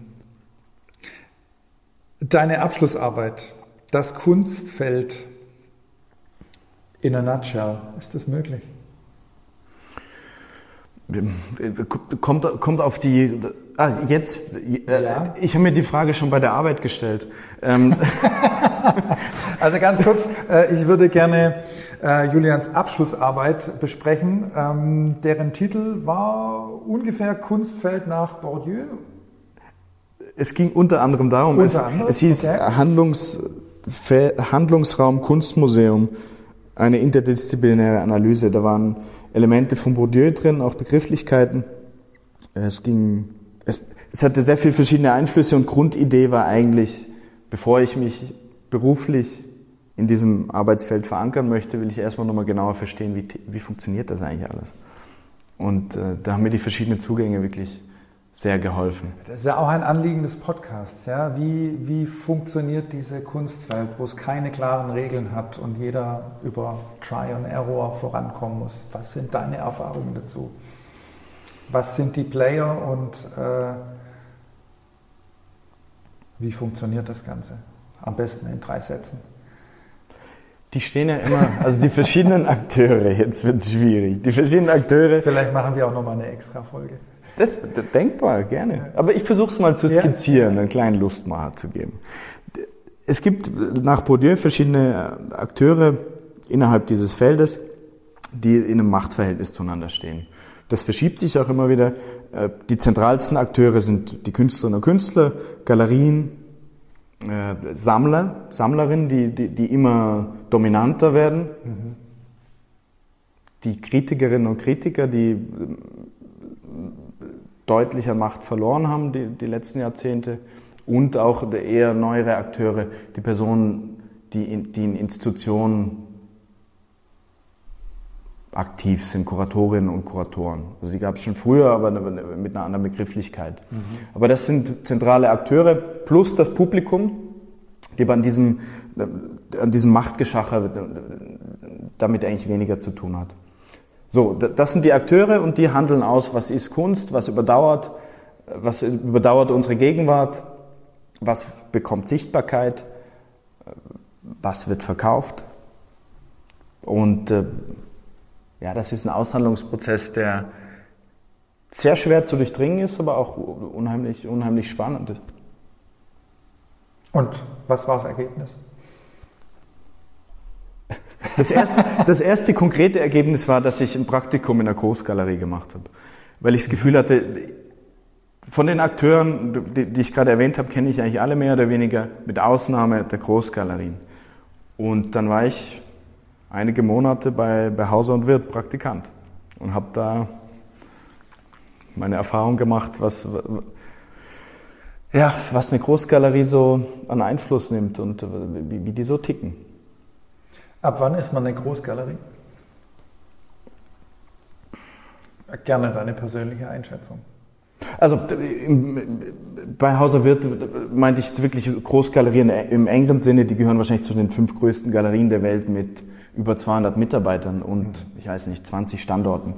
deine Abschlussarbeit, das Kunstfeld in a nutshell, ist das möglich? Kommt, kommt auf die. Ah, jetzt. Äh, ja. Ich habe mir die Frage schon bei der Arbeit gestellt. Ähm. also ganz kurz, äh, ich würde gerne äh, Julians Abschlussarbeit besprechen. Ähm, deren Titel war ungefähr Kunstfeld nach Bourdieu. Es ging unter anderem darum, unter es, anderem? es hieß okay. Handlungs, Handlungsraum Kunstmuseum eine interdisziplinäre Analyse. Da waren Elemente von Bourdieu drin, auch Begrifflichkeiten. Es ging, es, es hatte sehr viele verschiedene Einflüsse und Grundidee war eigentlich, bevor ich mich beruflich in diesem Arbeitsfeld verankern möchte, will ich erstmal nochmal genauer verstehen, wie, wie funktioniert das eigentlich alles. Und äh, da haben mir die verschiedenen Zugänge wirklich sehr geholfen. Das ist ja auch ein Anliegen des Podcasts. Ja? Wie, wie funktioniert diese Kunstwelt, wo es keine klaren Regeln hat und jeder über Try and Error vorankommen muss? Was sind deine Erfahrungen dazu? Was sind die Player und äh, wie funktioniert das Ganze? Am besten in drei Sätzen. Die stehen ja immer, also die verschiedenen Akteure, jetzt wird es schwierig. Die verschiedenen Akteure. Vielleicht machen wir auch nochmal eine extra Folge. Das, denkbar, gerne. Aber ich versuche es mal zu skizzieren, einen kleinen Lustmacher zu geben. Es gibt nach Bourdieu verschiedene Akteure innerhalb dieses Feldes, die in einem Machtverhältnis zueinander stehen. Das verschiebt sich auch immer wieder. Äh, die zentralsten Akteure sind die Künstlerinnen und Künstler, Galerien, äh, Sammler, Sammlerinnen, die, die, die immer dominanter werden. Mhm. Die Kritikerinnen und Kritiker, die deutlich an Macht verloren haben die, die letzten Jahrzehnte und auch eher neuere Akteure, die Personen, die in, die in Institutionen aktiv sind, Kuratorinnen und Kuratoren. Also die gab es schon früher, aber mit einer anderen Begrifflichkeit. Mhm. Aber das sind zentrale Akteure plus das Publikum, die an diesem, an diesem Machtgeschacher damit eigentlich weniger zu tun hat. So, das sind die Akteure und die handeln aus, was ist Kunst, was überdauert, was überdauert unsere Gegenwart, was bekommt Sichtbarkeit, was wird verkauft. Und äh, ja, das ist ein Aushandlungsprozess, der sehr schwer zu durchdringen ist, aber auch unheimlich, unheimlich spannend ist. Und was war das Ergebnis? Das erste, das erste konkrete Ergebnis war, dass ich ein Praktikum in einer Großgalerie gemacht habe, weil ich das Gefühl hatte, von den Akteuren, die, die ich gerade erwähnt habe, kenne ich eigentlich alle mehr oder weniger, mit Ausnahme der Großgalerien. Und dann war ich einige Monate bei, bei Hauser und Wirt Praktikant und habe da meine Erfahrung gemacht, was, ja, was eine Großgalerie so an Einfluss nimmt und wie, wie die so ticken. Ab wann ist man eine Großgalerie? Gerne deine persönliche Einschätzung. Also bei Hauser Wirth meinte ich wirklich Großgalerien im engeren Sinne, die gehören wahrscheinlich zu den fünf größten Galerien der Welt mit über 200 Mitarbeitern und ich weiß nicht, 20 Standorten.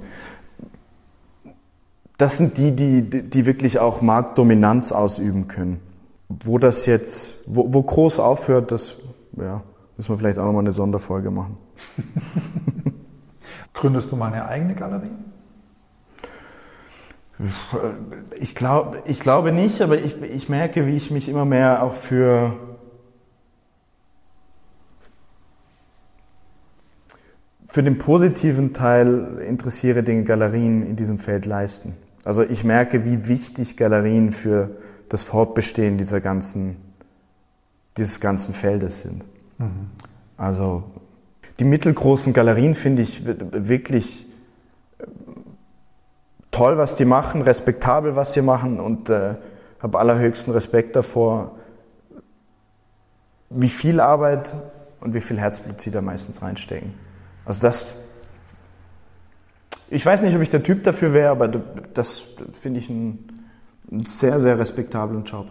Das sind die, die, die wirklich auch Marktdominanz ausüben können. Wo das jetzt, wo, wo groß aufhört, das ja, müssen wir vielleicht auch nochmal eine Sonderfolge machen. Gründest du mal eine eigene Galerie? Ich, glaub, ich glaube nicht, aber ich, ich merke, wie ich mich immer mehr auch für für den positiven Teil interessiere, den Galerien in diesem Feld leisten. Also ich merke, wie wichtig Galerien für das Fortbestehen dieser ganzen, dieses ganzen Feldes sind. Also die mittelgroßen Galerien finde ich wirklich toll, was die machen, respektabel, was sie machen und äh, habe allerhöchsten Respekt davor, wie viel Arbeit und wie viel Herzblut sie da meistens reinstecken. Also das, ich weiß nicht, ob ich der Typ dafür wäre, aber das finde ich einen, sehr, sehr respektablen Job.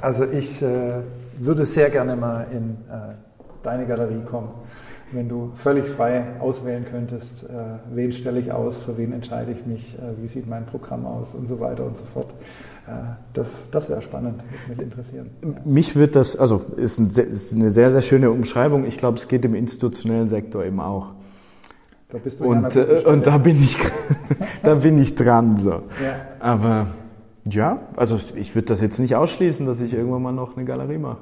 Also ich äh, würde sehr gerne mal in äh, deine Galerie kommen wenn du völlig frei auswählen könntest, äh, wen stelle ich aus, für wen entscheide ich mich, äh, wie sieht mein Programm aus und so weiter und so fort. Äh, das, das wäre spannend, mit interessieren. Mich wird das, also ist, ein, ist eine sehr, sehr schöne Umschreibung. Ich glaube, es geht im institutionellen Sektor eben auch. Da bist du und, äh, und da bin ich, da bin ich dran. So. Ja. Aber ja, also ich würde das jetzt nicht ausschließen, dass ich irgendwann mal noch eine Galerie mache.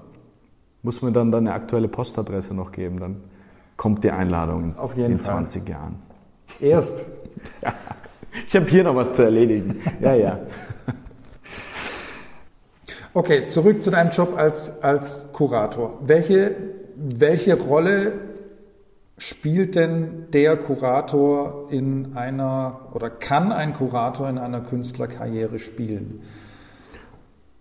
Muss mir dann, dann eine aktuelle Postadresse noch geben, dann kommt die Einladung Auf jeden in Fall. 20 Jahren. Erst. ja. Ich habe hier noch was zu erledigen. Ja, ja. Okay, zurück zu deinem Job als, als Kurator. Welche, welche Rolle spielt denn der Kurator in einer oder kann ein Kurator in einer Künstlerkarriere spielen?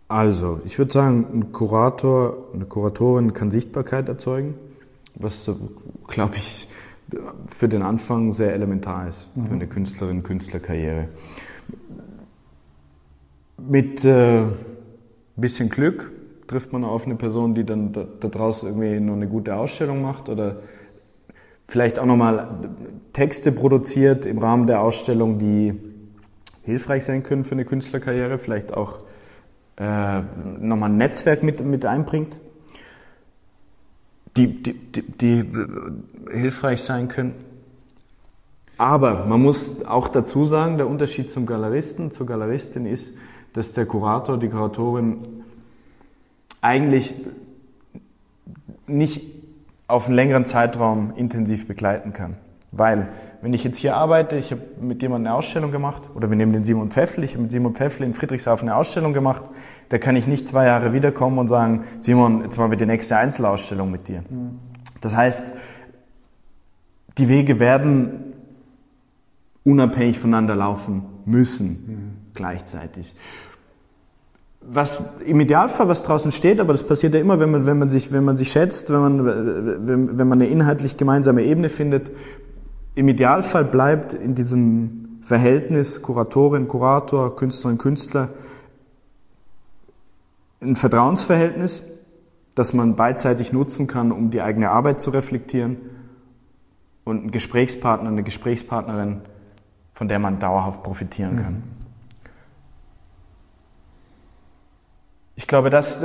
Also, ich würde sagen, ein Kurator, eine Kuratorin kann Sichtbarkeit erzeugen was, glaube ich, für den Anfang sehr elementar ist, mhm. für eine Künstlerin, Künstlerkarriere. Mit äh, bisschen Glück trifft man auf eine Person, die dann da, da draußen irgendwie noch eine gute Ausstellung macht oder vielleicht auch nochmal Texte produziert im Rahmen der Ausstellung, die hilfreich sein können für eine Künstlerkarriere, vielleicht auch äh, nochmal ein Netzwerk mit, mit einbringt die, die, die, die hilfreich sein können. Aber man muss auch dazu sagen, der Unterschied zum Galeristen, zur Galeristin ist, dass der Kurator, die Kuratorin eigentlich nicht auf einen längeren Zeitraum intensiv begleiten kann. Weil wenn ich jetzt hier arbeite, ich habe mit jemandem eine Ausstellung gemacht, oder wir nehmen den Simon Pfeffel, ich habe mit Simon Pfeffel in Friedrichshafen eine Ausstellung gemacht, da kann ich nicht zwei Jahre wiederkommen und sagen, Simon, jetzt machen wir die nächste Einzelausstellung mit dir. Mhm. Das heißt, die Wege werden unabhängig voneinander laufen müssen, mhm. gleichzeitig. Was im Idealfall, was draußen steht, aber das passiert ja immer, wenn man, wenn man, sich, wenn man sich schätzt, wenn man, wenn, wenn man eine inhaltlich gemeinsame Ebene findet, im Idealfall bleibt in diesem Verhältnis Kuratorin, Kurator, Künstlerin, Künstler ein Vertrauensverhältnis, das man beidseitig nutzen kann, um die eigene Arbeit zu reflektieren und ein Gesprächspartner, eine Gesprächspartnerin, von der man dauerhaft profitieren kann. Mhm. Ich glaube, das,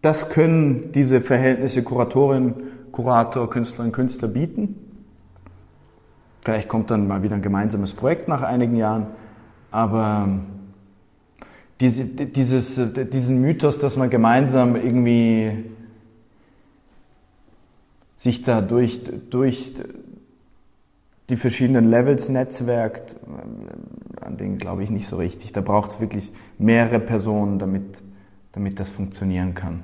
das können diese Verhältnisse Kuratorin, Kurator, Künstlerin, Künstler bieten. Vielleicht kommt dann mal wieder ein gemeinsames Projekt nach einigen Jahren, aber ähm, diese, dieses, diesen Mythos, dass man gemeinsam irgendwie sich da durch, durch die verschiedenen Levels netzwerkt, äh, an denen glaube ich nicht so richtig. Da braucht es wirklich mehrere Personen, damit, damit das funktionieren kann.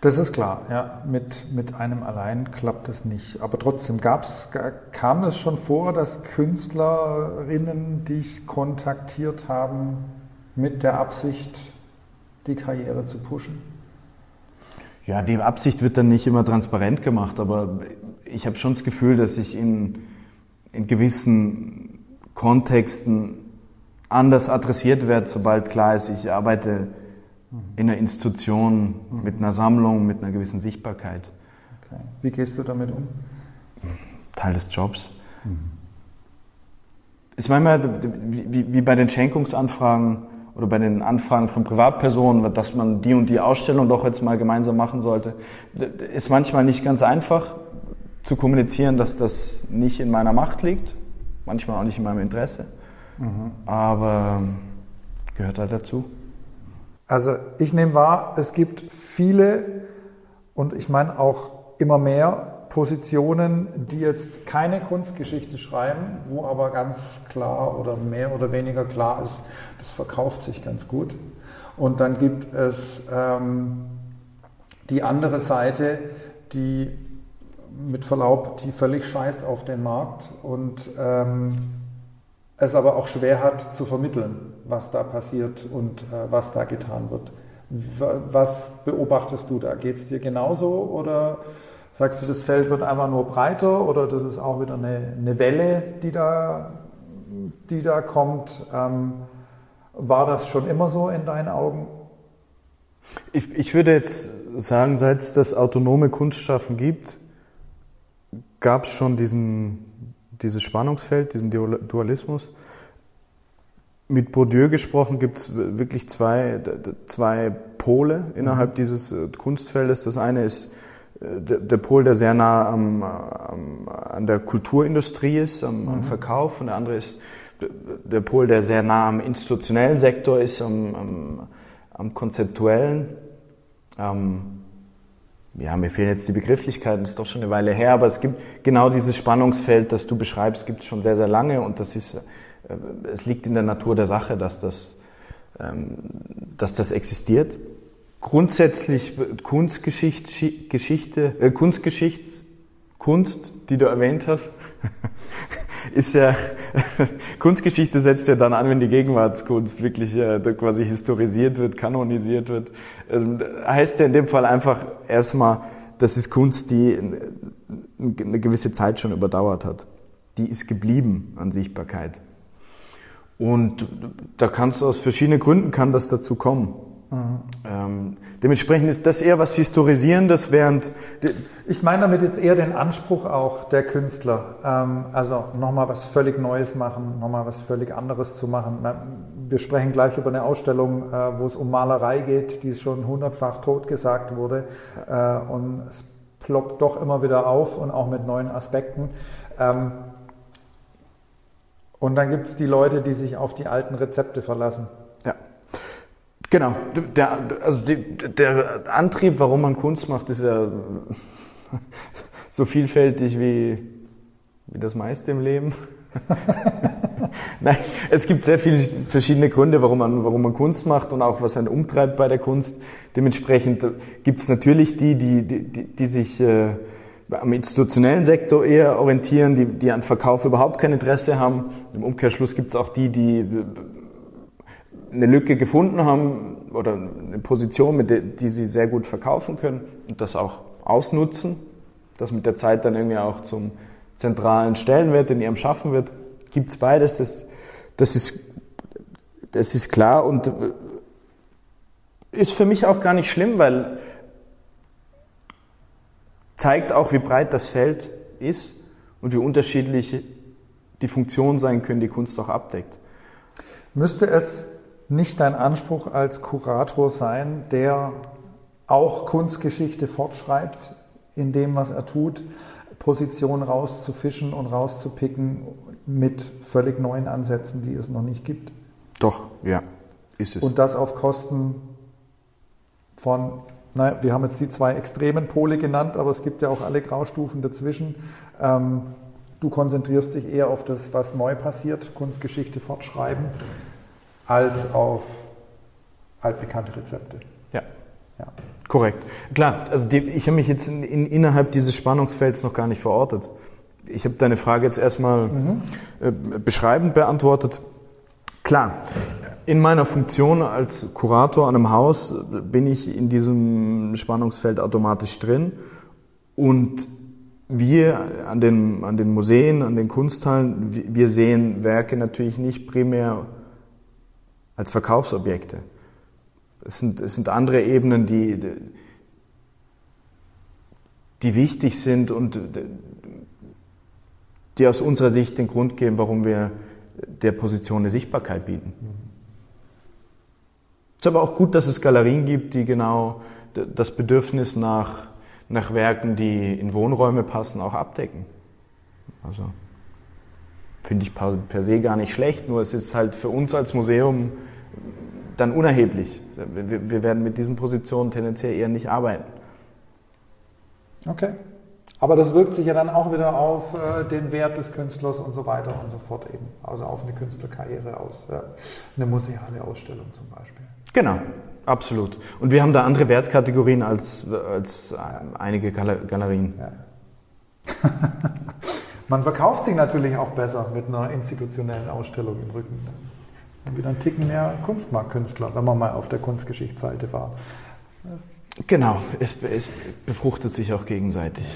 Das ist klar, ja. Mit, mit einem allein klappt es nicht. Aber trotzdem gab's, kam es schon vor, dass Künstlerinnen dich kontaktiert haben mit der Absicht, die Karriere zu pushen? Ja, die Absicht wird dann nicht immer transparent gemacht, aber ich habe schon das Gefühl, dass ich in, in gewissen Kontexten anders adressiert werde, sobald klar ist, ich arbeite in einer Institution mit einer Sammlung, mit einer gewissen Sichtbarkeit. Okay. Wie gehst du damit um? Teil des Jobs. Mhm. Ist manchmal wie, wie bei den Schenkungsanfragen oder bei den Anfragen von Privatpersonen, dass man die und die Ausstellung doch jetzt mal gemeinsam machen sollte, ist manchmal nicht ganz einfach zu kommunizieren, dass das nicht in meiner Macht liegt, manchmal auch nicht in meinem Interesse, mhm. aber gehört halt dazu. Also ich nehme wahr, es gibt viele und ich meine auch immer mehr Positionen, die jetzt keine Kunstgeschichte schreiben, wo aber ganz klar oder mehr oder weniger klar ist, das verkauft sich ganz gut. Und dann gibt es ähm, die andere Seite, die mit Verlaub, die völlig scheißt auf den Markt und ähm, es aber auch schwer hat zu vermitteln, was da passiert und äh, was da getan wird. Was beobachtest du da? Geht es dir genauso oder sagst du, das Feld wird einfach nur breiter oder das ist auch wieder eine, eine Welle, die da, die da kommt? Ähm, war das schon immer so in deinen Augen? Ich, ich würde jetzt sagen, seit es das autonome Kunstschaffen gibt, gab es schon diesen dieses Spannungsfeld, diesen Dualismus. Mit Bourdieu gesprochen gibt es wirklich zwei, zwei Pole innerhalb mhm. dieses äh, Kunstfeldes. Das eine ist äh, der, Pol, der sehr nah am, am, an der Kulturindustrie ist, am, am, mhm. Verkauf, und der andere ist der Pol, der sehr nah am institutionellen Sektor ist, am, am konzeptuellen. Ähm, ja, mir fehlen jetzt die Begrifflichkeiten, ist doch schon eine Weile her, aber es gibt genau dieses Spannungsfeld, das du beschreibst, gibt es schon sehr, sehr lange und das ist, äh, es liegt in der Natur der Sache, dass das, ähm, dass das existiert. Grundsätzlich Kunstgeschichte, äh, Kunstgeschichts, Kunst, die du erwähnt hast, ist ja, Kunstgeschichte setzt ja dann an, wenn die Gegenwartskunst wirklich äh, quasi historisiert wird, kanonisiert wird. Ähm, heißt ja in dem Fall einfach erstmal, das ist Kunst, die eine gewisse Zeit schon überdauert hat. Die ist geblieben an Sichtbarkeit. Und da kannst du aus verschiedenen Gründen kann das dazu kommen. Ähm, dementsprechend ist das eher was Historisierendes, während. Ich meine damit jetzt eher den Anspruch auch der Künstler. Ähm, also nochmal was völlig Neues machen, nochmal was völlig anderes zu machen. Wir sprechen gleich über eine Ausstellung, äh, wo es um Malerei geht, die schon hundertfach totgesagt wurde. Äh, und es ploppt doch immer wieder auf und auch mit neuen Aspekten. Ähm, und dann gibt es die Leute, die sich auf die alten Rezepte verlassen. Genau. Der, also die, der Antrieb, warum man Kunst macht, ist ja so vielfältig wie, wie das meiste im Leben. Nein, es gibt sehr viele verschiedene Gründe, warum man, warum man Kunst macht und auch was einen umtreibt bei der Kunst. Dementsprechend gibt es natürlich die, die, die, die sich äh, am institutionellen Sektor eher orientieren, die, die an Verkauf überhaupt kein Interesse haben. Im Umkehrschluss gibt es auch die, die eine Lücke gefunden haben oder eine Position, mit der, die sie sehr gut verkaufen können und das auch ausnutzen, das mit der Zeit dann irgendwie auch zum zentralen Stellenwert in ihrem Schaffen wird, gibt es beides. Das, das, ist, das ist klar und ist für mich auch gar nicht schlimm, weil zeigt auch, wie breit das Feld ist und wie unterschiedlich die Funktionen sein können, die Kunst auch abdeckt. Müsste es nicht dein Anspruch als Kurator sein, der auch Kunstgeschichte fortschreibt in dem, was er tut, Positionen rauszufischen und rauszupicken mit völlig neuen Ansätzen, die es noch nicht gibt? Doch, ja, ist es. Und das auf Kosten von, naja, wir haben jetzt die zwei extremen Pole genannt, aber es gibt ja auch alle Graustufen dazwischen. Ähm, du konzentrierst dich eher auf das, was neu passiert, Kunstgeschichte fortschreiben als auf altbekannte Rezepte. Ja. ja. Korrekt. Klar, also die, ich habe mich jetzt in, in, innerhalb dieses Spannungsfelds noch gar nicht verortet. Ich habe deine Frage jetzt erstmal mhm. äh, beschreibend beantwortet. Klar, In meiner Funktion als Kurator an einem Haus bin ich in diesem Spannungsfeld automatisch drin und wir an den, an den Museen, an den Kunsthallen, wir sehen Werke natürlich nicht primär als Verkaufsobjekte. Es sind, es sind andere Ebenen, die, die wichtig sind und die aus unserer Sicht den Grund geben, warum wir der Position eine Sichtbarkeit bieten. Es ist aber auch gut, dass es Galerien gibt, die genau das Bedürfnis nach, nach Werken, die in Wohnräume passen, auch abdecken. Also finde ich per se gar nicht schlecht, nur es ist halt für uns als Museum dann unerheblich. Wir, wir werden mit diesen Positionen tendenziell eher nicht arbeiten. Okay. Aber das wirkt sich ja dann auch wieder auf äh, den Wert des Künstlers und so weiter und so fort eben. Also auf eine Künstlerkarriere aus. Ja. Eine museale Ausstellung zum Beispiel. Genau, absolut. Und wir haben da andere Wertkategorien als, als einige Galerien. Ja. Man verkauft sich natürlich auch besser mit einer institutionellen Ausstellung im Rücken. Wieder ein Ticken mehr Kunstmarktkünstler, wenn man mal auf der Kunstgeschichtsseite war. Das genau, es, es befruchtet sich auch gegenseitig.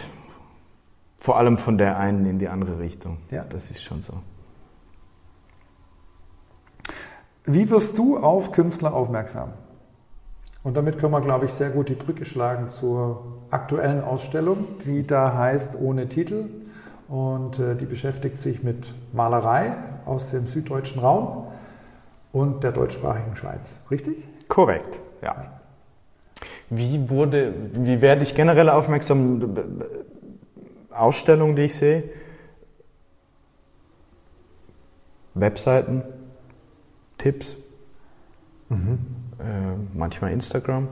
Vor allem von der einen in die andere Richtung. Ja. Das ist schon so. Wie wirst du auf Künstler aufmerksam? Und damit können wir, glaube ich, sehr gut die Brücke schlagen zur aktuellen Ausstellung, die da heißt Ohne Titel. Und äh, die beschäftigt sich mit Malerei aus dem süddeutschen Raum und der deutschsprachigen Schweiz. Richtig? Korrekt, ja. Wie wurde, wie werde ich generell aufmerksam? Ausstellungen, die ich sehe, Webseiten, Tipps, mhm. äh, manchmal Instagram.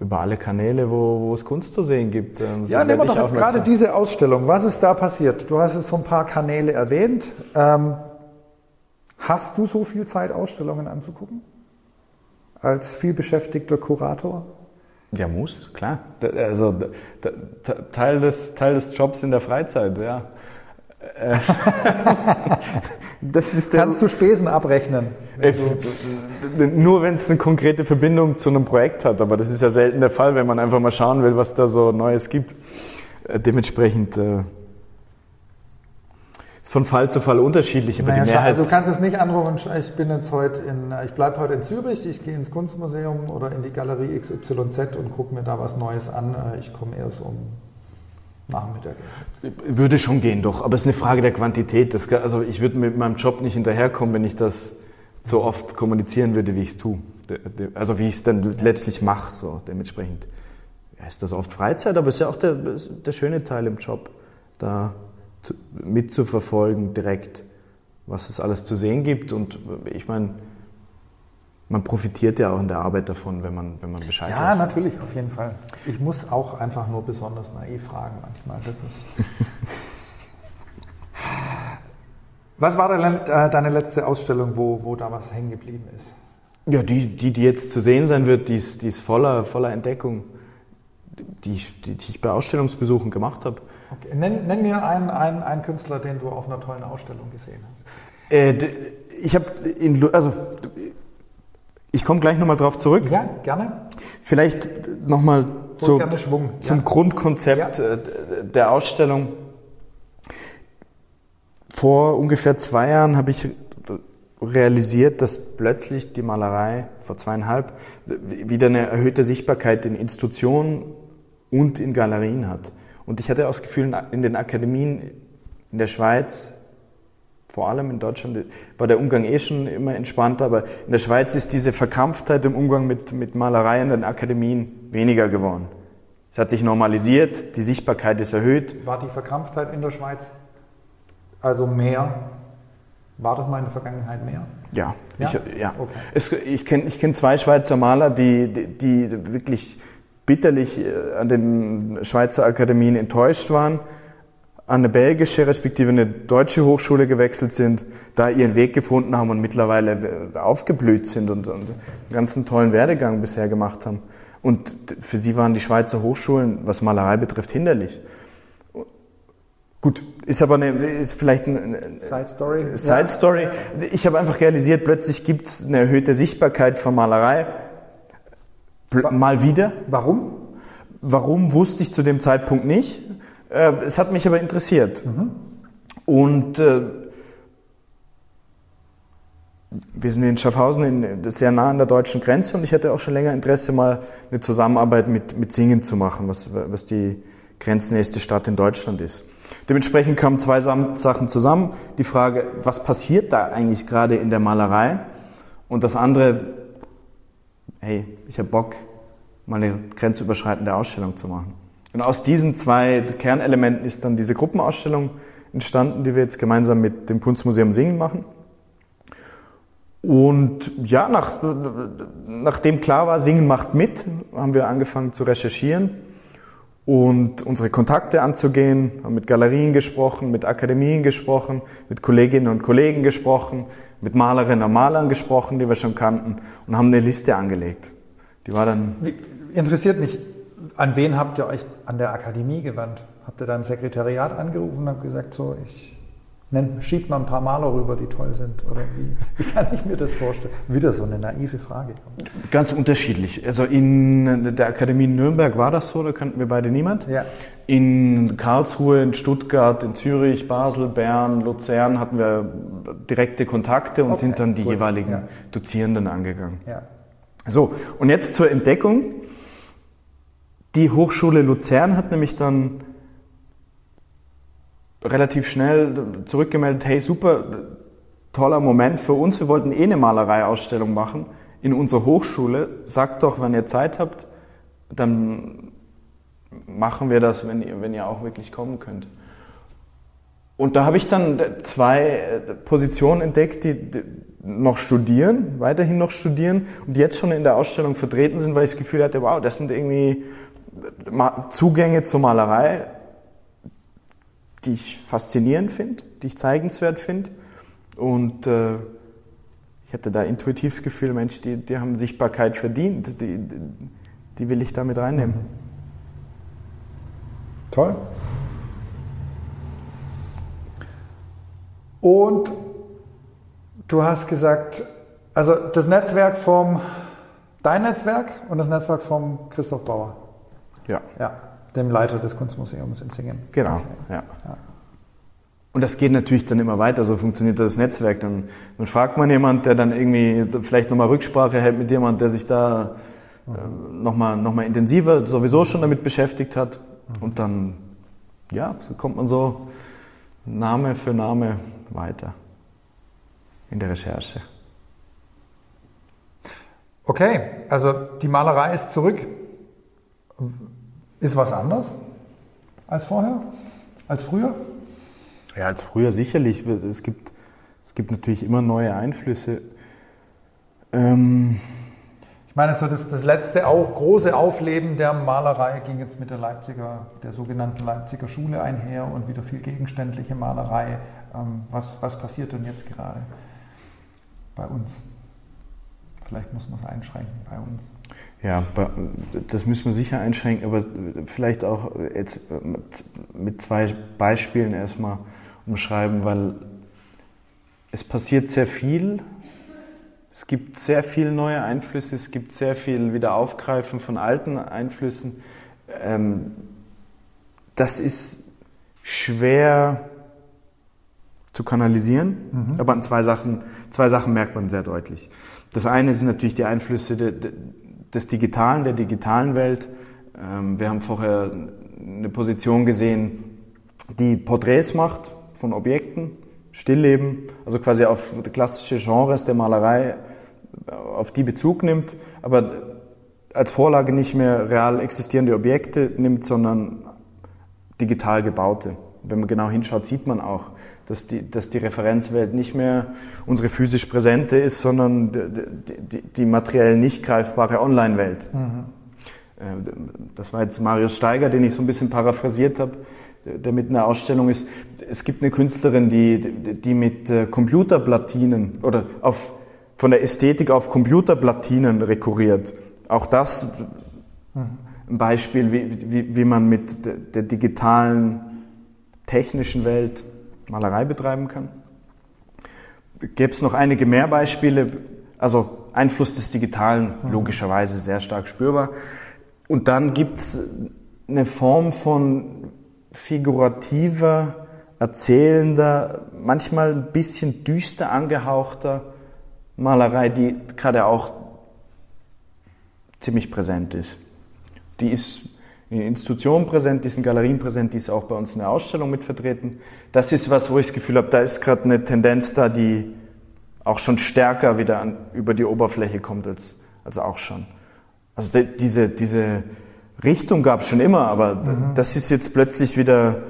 Über alle Kanäle, wo, wo es Kunst zu sehen gibt. Ähm, ja, nehmen wir doch gerade diese Ausstellung. Was ist da passiert? Du hast jetzt so ein paar Kanäle erwähnt. Ähm, hast du so viel Zeit, Ausstellungen anzugucken? Als vielbeschäftigter Kurator? Ja, muss, klar. Also Teil des, Teil des Jobs in der Freizeit, ja. Äh, das ist Kannst du Spesen abrechnen? Äh, nur wenn es eine konkrete Verbindung zu einem Projekt hat, aber das ist ja selten der Fall, wenn man einfach mal schauen will, was da so Neues gibt. Äh, dementsprechend ist von Fall zu Fall unterschiedlich, aber naja, die Mehrheit. Also du kannst es nicht anrufen, ich bin jetzt heute in, ich bleibe heute in Zürich, ich gehe ins Kunstmuseum oder in die Galerie XYZ und gucke mir da was Neues an. Ich komme erst um Nachmittag. Würde schon gehen, doch. Aber es ist eine Frage der Quantität. Das, also ich würde mit meinem Job nicht hinterherkommen, wenn ich das so oft kommunizieren würde, wie ich es tue. Also wie ich es dann letztlich mache. So dementsprechend ja, ist das oft Freizeit, aber es ist ja auch der, der schöne Teil im Job, da mitzuverfolgen direkt, was es alles zu sehen gibt. Und ich meine, man profitiert ja auch in der Arbeit davon, wenn man, wenn man Bescheid Ja, weiß. natürlich, auf jeden Fall. Ich muss auch einfach nur besonders naiv fragen manchmal. was war äh, deine letzte Ausstellung, wo, wo da was hängen geblieben ist? Ja, die, die, die jetzt zu sehen sein wird, die ist, die ist voller, voller Entdeckung, die, die, die ich bei Ausstellungsbesuchen gemacht habe. Okay. Nenn, nenn mir einen, einen, einen Künstler, den du auf einer tollen Ausstellung gesehen hast. Äh, ich habe, also ich komme gleich nochmal drauf zurück. Ja, gerne. Vielleicht nochmal zu, zum ja. Grundkonzept ja. Äh, der Ausstellung. Vor ungefähr zwei Jahren habe ich realisiert, dass plötzlich die Malerei vor zweieinhalb wieder eine erhöhte Sichtbarkeit in Institutionen und in Galerien hat. Und ich hatte auch das Gefühl, in den Akademien in der Schweiz vor allem in Deutschland war der Umgang eh schon immer entspannter, aber in der Schweiz ist diese Verkrampftheit im Umgang mit, mit Malerei in den Akademien weniger geworden. Es hat sich normalisiert, die Sichtbarkeit ist erhöht. War die Verkrampftheit in der Schweiz also mehr? War das mal in der Vergangenheit mehr? Ja, ja. Ich, ja. Okay. Es, ich kenne ich kenn zwei Schweizer Maler, die, die, die wirklich bitterlich äh, an den Schweizer Akademien enttäuscht waren an eine belgische respektive eine deutsche Hochschule gewechselt sind, da ihren Weg gefunden haben und mittlerweile äh, aufgeblüht sind und, und einen ganzen tollen Werdegang bisher gemacht haben. Und für sie waren die Schweizer Hochschulen, was Malerei betrifft, hinderlich. Gut, ist aber eine, ist vielleicht eine Side Story. Side Story. Ich habe einfach realisiert, plötzlich gibt es eine erhöhte Sichtbarkeit von Malerei. Mal wieder. Warum? Warum wusste ich zu dem Zeitpunkt nicht. Äh, es hat mich aber interessiert. Mhm. Und äh, wir sind in Schaffhausen in, sehr nah an der deutschen Grenze und ich hatte auch schon länger Interesse, mal eine Zusammenarbeit mit, mit Singen zu machen, was, was die grenznächste Stadt in Deutschland ist. Dementsprechend kamen zwei Sachen zusammen. Die Frage, was passiert da eigentlich gerade in der Malerei? Und das andere, hey, ich habe Bock, mal eine grenzüberschreitende Ausstellung zu machen. Und aus diesen zwei Kernelementen ist dann diese Gruppenausstellung entstanden, die wir jetzt gemeinsam mit dem Kunstmuseum Singen machen. Und ja, nach, nachdem klar war, Singen macht mit, haben wir angefangen zu recherchieren und unsere Kontakte anzugehen, haben mit Galerien gesprochen, mit Akademien gesprochen, mit Kolleginnen und Kollegen gesprochen, mit Malerinnen und Malern gesprochen, die wir schon kannten und haben eine Liste angelegt. Die war dann. Interessiert mich, an wen habt ihr euch an der Akademie gewandt? Habt ihr da im Sekretariat angerufen und habt gesagt, so, ich Nennt, schiebt man ein paar Maler rüber, die toll sind? Oder wie, wie kann ich mir das vorstellen? Wieder so eine naive Frage. Ganz unterschiedlich. Also in der Akademie in Nürnberg war das so, da kannten wir beide niemand. Ja. In Karlsruhe, in Stuttgart, in Zürich, Basel, Bern, Luzern hatten wir direkte Kontakte und okay, sind dann die gut. jeweiligen ja. Dozierenden angegangen. Ja. So, und jetzt zur Entdeckung. Die Hochschule Luzern hat nämlich dann relativ schnell zurückgemeldet, hey super, toller Moment für uns, wir wollten eh eine Malereiausstellung machen in unserer Hochschule. Sagt doch, wenn ihr Zeit habt, dann machen wir das, wenn ihr, wenn ihr auch wirklich kommen könnt. Und da habe ich dann zwei Positionen entdeckt, die noch studieren, weiterhin noch studieren und jetzt schon in der Ausstellung vertreten sind, weil ich das Gefühl hatte, wow, das sind irgendwie Zugänge zur Malerei, die ich faszinierend finde, die ich zeigenswert finde. Und äh, ich hatte da intuitiv das Gefühl, Mensch, die, die haben Sichtbarkeit verdient, die, die will ich da mit reinnehmen. Toll. Und du hast gesagt, also das Netzwerk vom, dein Netzwerk und das Netzwerk vom Christoph Bauer. Ja. Ja dem Leiter des Kunstmuseums in Singen. Genau, okay. ja. ja. Und das geht natürlich dann immer weiter, so funktioniert das Netzwerk. Dann, dann fragt man jemand, der dann irgendwie vielleicht nochmal Rücksprache hält mit jemand, der sich da äh, nochmal noch mal intensiver sowieso schon damit beschäftigt hat. Mhm. Und dann, ja, so kommt man so Name für Name weiter in der Recherche. Okay, also die Malerei ist zurück. Ist was anders als vorher? Als früher? Ja, als früher sicherlich. Es gibt, es gibt natürlich immer neue Einflüsse. Ähm ich meine, so das, das letzte auch große Aufleben der Malerei ging jetzt mit der Leipziger, der sogenannten Leipziger Schule einher und wieder viel gegenständliche Malerei. Ähm, was, was passiert denn jetzt gerade bei uns? Vielleicht muss man es einschränken bei uns. Ja, das müssen wir sicher einschränken, aber vielleicht auch jetzt mit zwei Beispielen erstmal umschreiben, weil es passiert sehr viel. Es gibt sehr viele neue Einflüsse, es gibt sehr viel Wiederaufgreifen von alten Einflüssen. Ähm, das ist schwer zu kanalisieren, mhm. aber an zwei Sachen, zwei Sachen merkt man sehr deutlich. Das eine sind natürlich die Einflüsse des Digitalen, der digitalen Welt. Ähm, wir haben vorher eine Position gesehen, die Porträts macht von Objekten, Stillleben, also quasi auf klassische Genres der Malerei, auf die Bezug nimmt, aber als Vorlage nicht mehr real existierende Objekte nimmt, sondern digital gebaute. Wenn man genau hinschaut, sieht man auch, dass die, dass die Referenzwelt nicht mehr unsere physisch präsente ist, sondern die, die, die materiell nicht greifbare Online-Welt. Mhm. Äh, das war jetzt Marius Steiger, den ich so ein bisschen paraphrasiert habe, der mit einer Ausstellung ist. Es gibt eine Künstlerin, die, die mit äh, Computerplatinen oder auf, von der Ästhetik auf Computerplatinen rekurriert. Auch das mhm. ein Beispiel, wie, wie, wie man mit der digitalen technischen Welt Malerei betreiben kann. Gäbe es noch einige mehr Beispiele, also Einfluss des Digitalen mhm. logischerweise sehr stark spürbar. Und dann gibt es eine Form von figurativer, erzählender, manchmal ein bisschen düster angehauchter Malerei, die gerade auch ziemlich präsent ist. Die ist in Institutionen präsent, die ist in Galerien präsent, die ist auch bei uns in der Ausstellung mit vertreten. Das ist was, wo ich das Gefühl habe, da ist gerade eine Tendenz da, die auch schon stärker wieder an, über die Oberfläche kommt als, als auch schon. Also de, diese, diese Richtung gab es schon immer, aber mhm. das ist jetzt plötzlich wieder,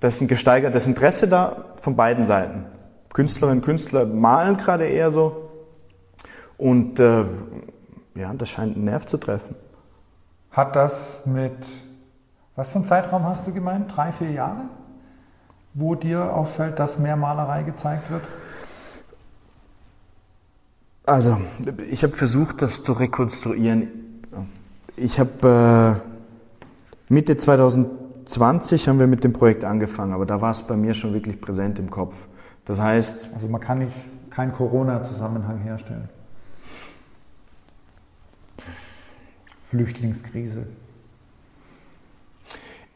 da ist ein gesteigertes Interesse da von beiden Seiten. Künstlerinnen und Künstler malen gerade eher so und äh, ja, das scheint einen Nerv zu treffen. Hat das mit, was für einen Zeitraum hast du gemeint? Drei, vier Jahre? Wo dir auffällt, dass mehr Malerei gezeigt wird? Also, ich habe versucht, das zu rekonstruieren. Ich habe äh, Mitte 2020 haben wir mit dem Projekt angefangen, aber da war es bei mir schon wirklich präsent im Kopf. Das heißt, also man kann nicht keinen Corona-Zusammenhang herstellen. Flüchtlingskrise?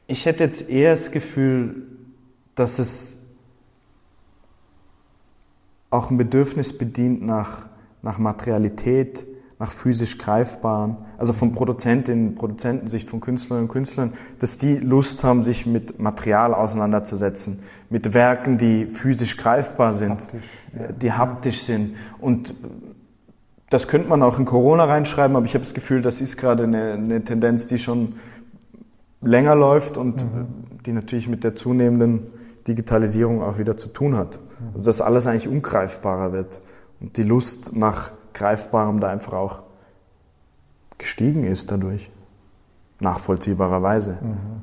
Ich hätte jetzt eher das Gefühl, dass es auch ein Bedürfnis bedient nach, nach Materialität, nach physisch Greifbaren, also von Produzentinnen, Produzentensicht, von Künstlerinnen und Künstlern, dass die Lust haben, sich mit Material auseinanderzusetzen, mit Werken, die physisch greifbar sind, haptisch, ja. die haptisch sind und das könnte man auch in Corona reinschreiben, aber ich habe das Gefühl, das ist gerade eine, eine Tendenz, die schon länger läuft und mhm. die natürlich mit der zunehmenden Digitalisierung auch wieder zu tun hat. Mhm. Also dass alles eigentlich ungreifbarer wird und die Lust nach Greifbarem da einfach auch gestiegen ist dadurch. Nachvollziehbarerweise. Mhm.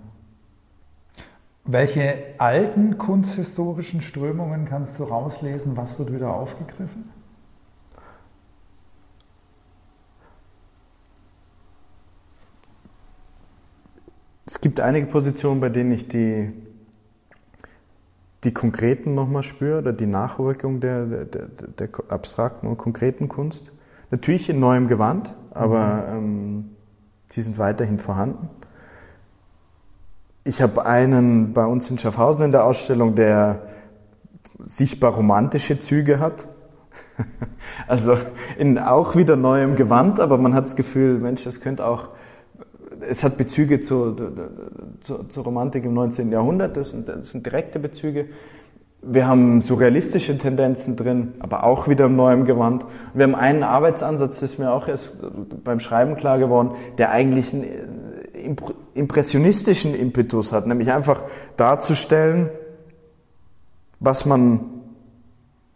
Welche alten kunsthistorischen Strömungen kannst du rauslesen? Was wird wieder aufgegriffen? Es gibt einige Positionen, bei denen ich die, die konkreten nochmal spüre oder die Nachwirkung der, der, der, abstrakten und konkreten Kunst. Natürlich in neuem Gewand, aber mhm. ähm, sie sind weiterhin vorhanden. Ich habe einen bei uns in Schaffhausen in der Ausstellung, der sichtbar romantische Züge hat. also in auch wieder neuem Gewand, aber man hat das Gefühl, Mensch, das könnte auch es hat Bezüge zur, zur, zur, Romantik im 19. Jahrhundert, das sind, das sind direkte Bezüge. Wir haben surrealistische Tendenzen drin, aber auch wieder im neuen Gewand. Wir haben einen Arbeitsansatz, das ist mir auch erst beim Schreiben klar geworden, der eigentlich einen äh, impressionistischen Impetus hat, nämlich einfach darzustellen, was man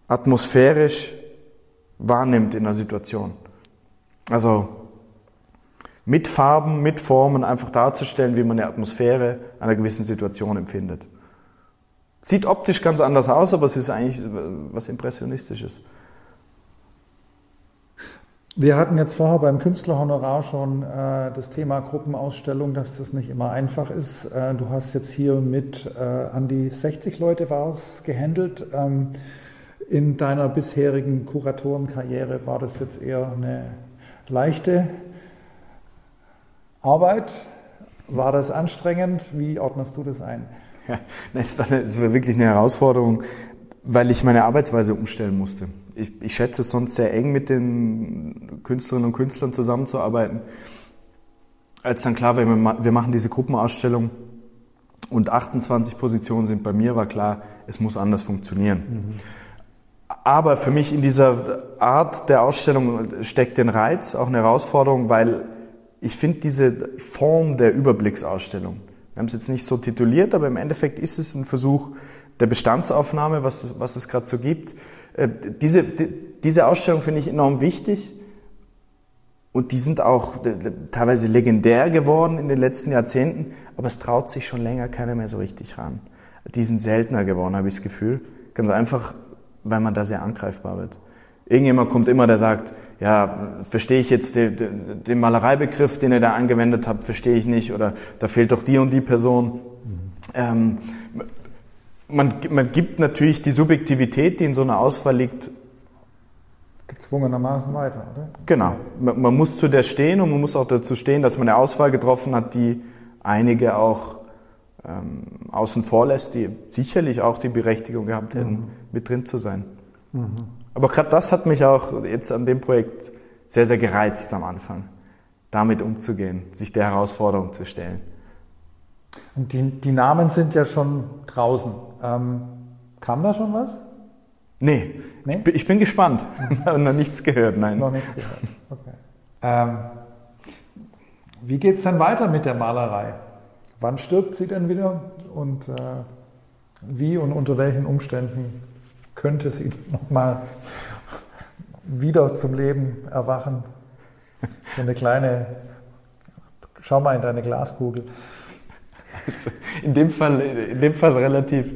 atmosphärisch wahrnimmt in einer Situation. Also mit Farben, mit Formen einfach darzustellen, wie man eine Atmosphäre einer gewissen Situation empfindet. Sieht optisch ganz anders aus, aber es ist eigentlich was Impressionistisches. Wir hatten jetzt vorher beim Künstlerhonorar schon äh, das Thema Gruppenausstellung, dass das nicht immer einfach ist. Äh, du hast jetzt hier mit äh, an die 60 Leute war es gehandelt. Ähm, in deiner bisherigen Kuratorenkarriere war das jetzt eher eine leichte Arbeit? War das anstrengend? Wie ordnest du das ein? Ja, es, war, es war wirklich eine Herausforderung, weil ich meine Arbeitsweise umstellen musste. Ich, ich schätze es sonst sehr eng mit den Künstlerinnen und Künstlern zusammenzuarbeiten. Als dann klar war, wir machen diese Gruppenausstellung und 28 Positionen sind bei mir, war klar, es muss anders funktionieren. Mhm. Aber für mich in dieser Art der Ausstellung steckt den Reiz, auch eine Herausforderung, weil ich finde diese Form der Überblicksausstellung, wir haben es jetzt nicht so tituliert, aber im Endeffekt ist es ein Versuch der Bestandsaufnahme, was, was es gerade so gibt. Äh, diese, diese Ausstellung finde ich enorm wichtig und die sind auch teilweise legendär geworden in den letzten Jahrzehnten, aber es traut sich schon länger keiner mehr so richtig ran. Die sind seltener geworden, habe ich das Gefühl. Ganz einfach, weil man da sehr angreifbar wird. Irgendjemand kommt immer, der sagt, ja, verstehe ich jetzt den, den Malereibegriff, den ihr da angewendet habt, verstehe ich nicht, oder da fehlt doch die und die Person. Mhm. Ähm, man, man gibt natürlich die Subjektivität, die in so einer Auswahl liegt, gezwungenermaßen weiter, oder? Genau. Man, man, muss zu der stehen und man muss auch dazu stehen, dass man eine Auswahl getroffen hat, die einige auch ähm, außen vor lässt, die sicherlich auch die Berechtigung gehabt hätten, mhm. mit drin zu sein. Mhm. Aber gerade das hat mich auch jetzt an dem Projekt sehr, sehr gereizt am Anfang, damit umzugehen, sich der Herausforderung zu stellen. Und die, die Namen sind ja schon draußen. Ähm, kam da schon was? Nee, nee? Ich, bin, ich bin gespannt. Mhm. noch nichts gehört, nein. Noch nichts gehört, okay. Ähm, wie geht es dann weiter mit der Malerei? Wann stirbt sie denn wieder und äh, wie und unter welchen Umständen könnte sie nochmal wieder zum Leben erwachen? So eine kleine, schau mal in deine Glaskugel. Also in, dem Fall, in dem Fall relativ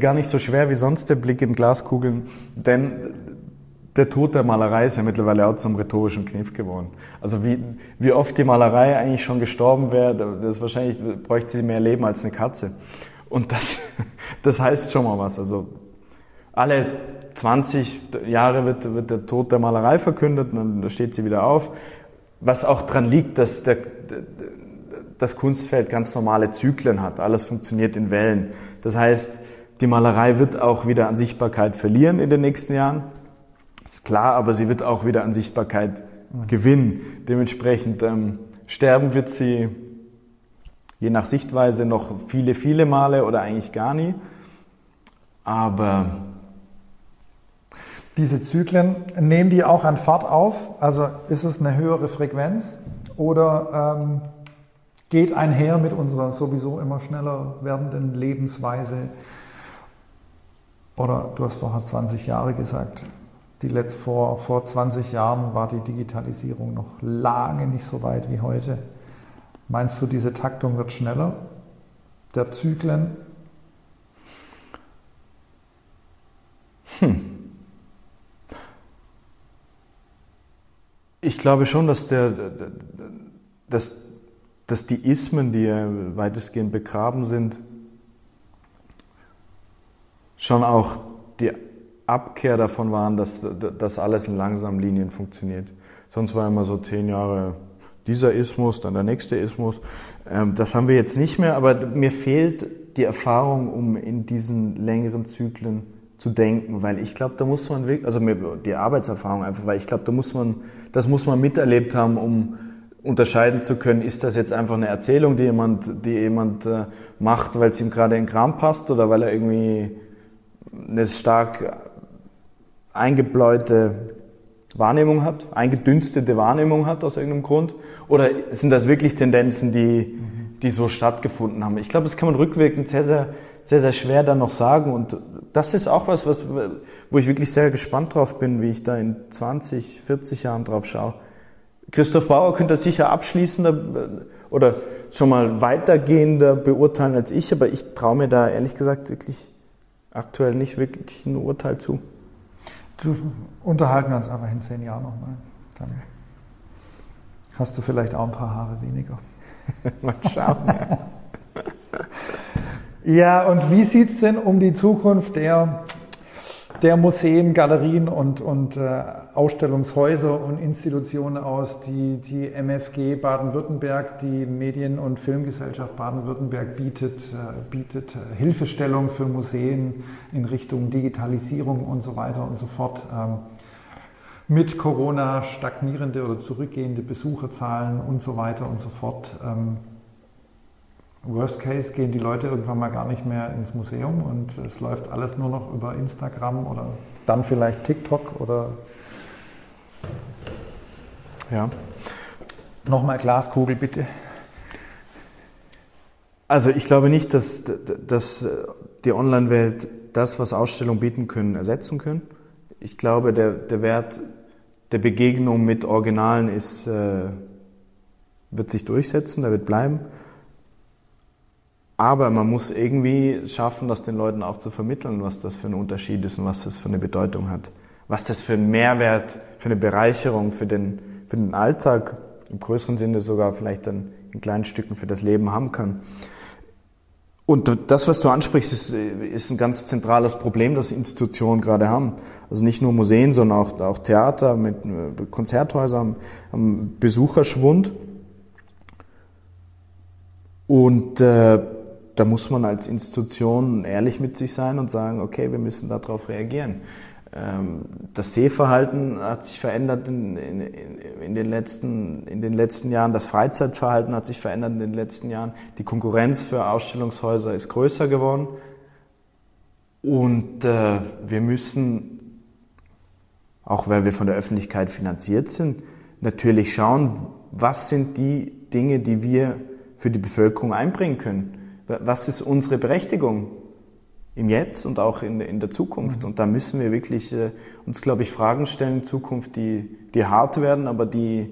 gar nicht so schwer wie sonst der Blick in Glaskugeln, denn der Tod der Malerei ist ja mittlerweile auch zum rhetorischen Kniff geworden. Also wie, wie oft die Malerei eigentlich schon gestorben wäre, das wahrscheinlich bräuchte sie mehr Leben als eine Katze. Und das, das heißt schon mal was. Also alle 20 Jahre wird, wird der Tod der Malerei verkündet, und dann steht sie wieder auf. Was auch dran liegt, dass der, das Kunstfeld ganz normale Zyklen hat. Alles funktioniert in Wellen. Das heißt, die Malerei wird auch wieder an Sichtbarkeit verlieren in den nächsten Jahren. Ist klar, aber sie wird auch wieder an Sichtbarkeit gewinnen. Dementsprechend ähm, sterben wird sie je nach Sichtweise noch viele, viele Male oder eigentlich gar nie. Aber diese Zyklen, nehmen die auch an Fahrt auf? Also ist es eine höhere Frequenz oder ähm, geht einher mit unserer sowieso immer schneller werdenden Lebensweise? Oder du hast vorher 20 Jahre gesagt. Die Letz vor, vor 20 Jahren war die Digitalisierung noch lange nicht so weit wie heute. Meinst du, diese Taktung wird schneller? Der Zyklen? Hm. Ich glaube schon, dass, der, dass, dass die Ismen, die weitestgehend begraben sind, schon auch die Abkehr davon waren, dass das alles in langsamen Linien funktioniert. Sonst war immer so zehn Jahre dieser Ismus, dann der nächste Ismus. Ähm, das haben wir jetzt nicht mehr, aber mir fehlt die Erfahrung, um in diesen längeren Zyklen zu denken, weil ich glaube, da muss man wirklich, also die Arbeitserfahrung einfach, weil ich glaube, da muss man, das muss man miterlebt haben, um unterscheiden zu können, ist das jetzt einfach eine Erzählung, die jemand, die jemand äh, macht, weil es ihm gerade in den Kram passt oder weil er irgendwie eine stark eingebläute Wahrnehmung hat, eingedünstete Wahrnehmung hat aus irgendeinem Grund? Oder sind das wirklich Tendenzen, die, die so stattgefunden haben? Ich glaube, das kann man rückwirkend sehr, sehr, sehr, sehr schwer dann noch sagen. Und das ist auch was, was, wo ich wirklich sehr gespannt drauf bin, wie ich da in 20, 40 Jahren drauf schaue. Christoph Bauer könnte das sicher abschließender oder schon mal weitergehender beurteilen als ich, aber ich traue mir da ehrlich gesagt wirklich aktuell nicht wirklich ein Urteil zu. Du, unterhalten wir uns einfach in zehn Jahren nochmal. Dann hast du vielleicht auch ein paar Haare weniger. mal schauen. ja, und wie sieht es denn um die Zukunft der der Museen, Galerien und, und äh, Ausstellungshäuser und Institutionen aus, die die MFG Baden-Württemberg, die Medien- und Filmgesellschaft Baden-Württemberg bietet, äh, bietet äh, Hilfestellung für Museen in Richtung Digitalisierung und so weiter und so fort. Ähm, mit Corona stagnierende oder zurückgehende Besucherzahlen und so weiter und so fort. Ähm, Worst Case gehen die Leute irgendwann mal gar nicht mehr ins Museum und es läuft alles nur noch über Instagram oder dann vielleicht TikTok oder. Ja. Nochmal Glaskugel, bitte. Also ich glaube nicht, dass, dass die Online-Welt das, was Ausstellungen bieten können, ersetzen können. Ich glaube, der, der Wert der Begegnung mit Originalen ist, äh, wird sich durchsetzen, der wird bleiben. Aber man muss irgendwie schaffen, das den Leuten auch zu vermitteln, was das für ein Unterschied ist und was das für eine Bedeutung hat. Was das für einen Mehrwert, für eine Bereicherung für den, für den Alltag, im größeren Sinne sogar vielleicht dann in kleinen Stücken für das Leben haben kann. Und das, was du ansprichst, ist, ist, ein ganz zentrales Problem, das Institutionen gerade haben. Also nicht nur Museen, sondern auch, auch Theater mit Konzerthäusern haben Besucherschwund. Und äh, da muss man als Institution ehrlich mit sich sein und sagen, okay, wir müssen darauf reagieren. Ähm, das Sehverhalten hat sich verändert in, in, in, den letzten, in den letzten Jahren, das Freizeitverhalten hat sich verändert in den letzten Jahren, die Konkurrenz für Ausstellungshäuser ist größer geworden und äh, wir müssen, auch weil wir von der Öffentlichkeit finanziert sind, natürlich schauen, was sind die Dinge, die wir für die Bevölkerung einbringen können. Was ist unsere Berechtigung? im Jetzt und auch in, in der Zukunft. Mhm. Und da müssen wir wirklich äh, uns, glaube ich, Fragen stellen in Zukunft, die, die hart werden, aber die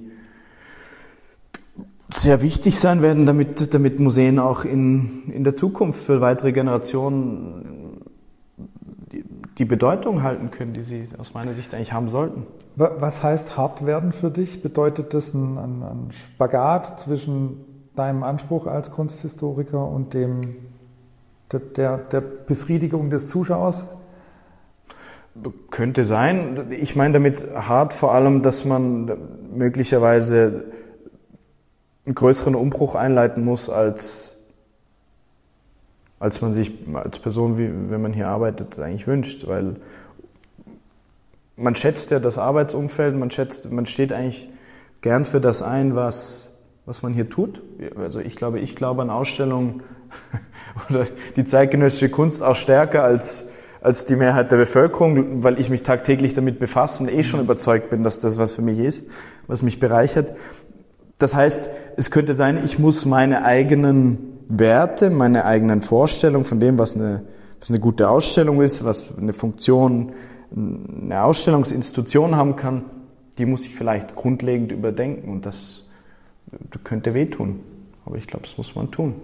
sehr wichtig sein werden, damit, damit Museen auch in, in der Zukunft für weitere Generationen die, die Bedeutung halten können, die sie aus meiner Sicht eigentlich haben sollten. Was heißt hart werden für dich? Bedeutet das ein, ein, ein Spagat zwischen deinem Anspruch als Kunsthistoriker und dem der, der Befriedigung des Zuschauers? Könnte sein. Ich meine damit hart vor allem, dass man möglicherweise einen größeren Umbruch einleiten muss, als, als man sich als Person, wie, wenn man hier arbeitet, eigentlich wünscht. Weil man schätzt ja das Arbeitsumfeld, man schätzt, man steht eigentlich gern für das ein, was, was man hier tut. Also ich glaube, ich glaube an Ausstellungen oder die zeitgenössische Kunst auch stärker als, als die Mehrheit der Bevölkerung, weil ich mich tagtäglich damit befasse und eh schon mhm. überzeugt bin, dass das was für mich ist, was mich bereichert. Das heißt, es könnte sein, ich muss meine eigenen Werte, meine eigenen Vorstellungen von dem, was eine, was eine gute Ausstellung ist, was eine Funktion, eine Ausstellungsinstitution haben kann, die muss ich vielleicht grundlegend überdenken und das könnte wehtun. Aber ich glaube, das muss man tun.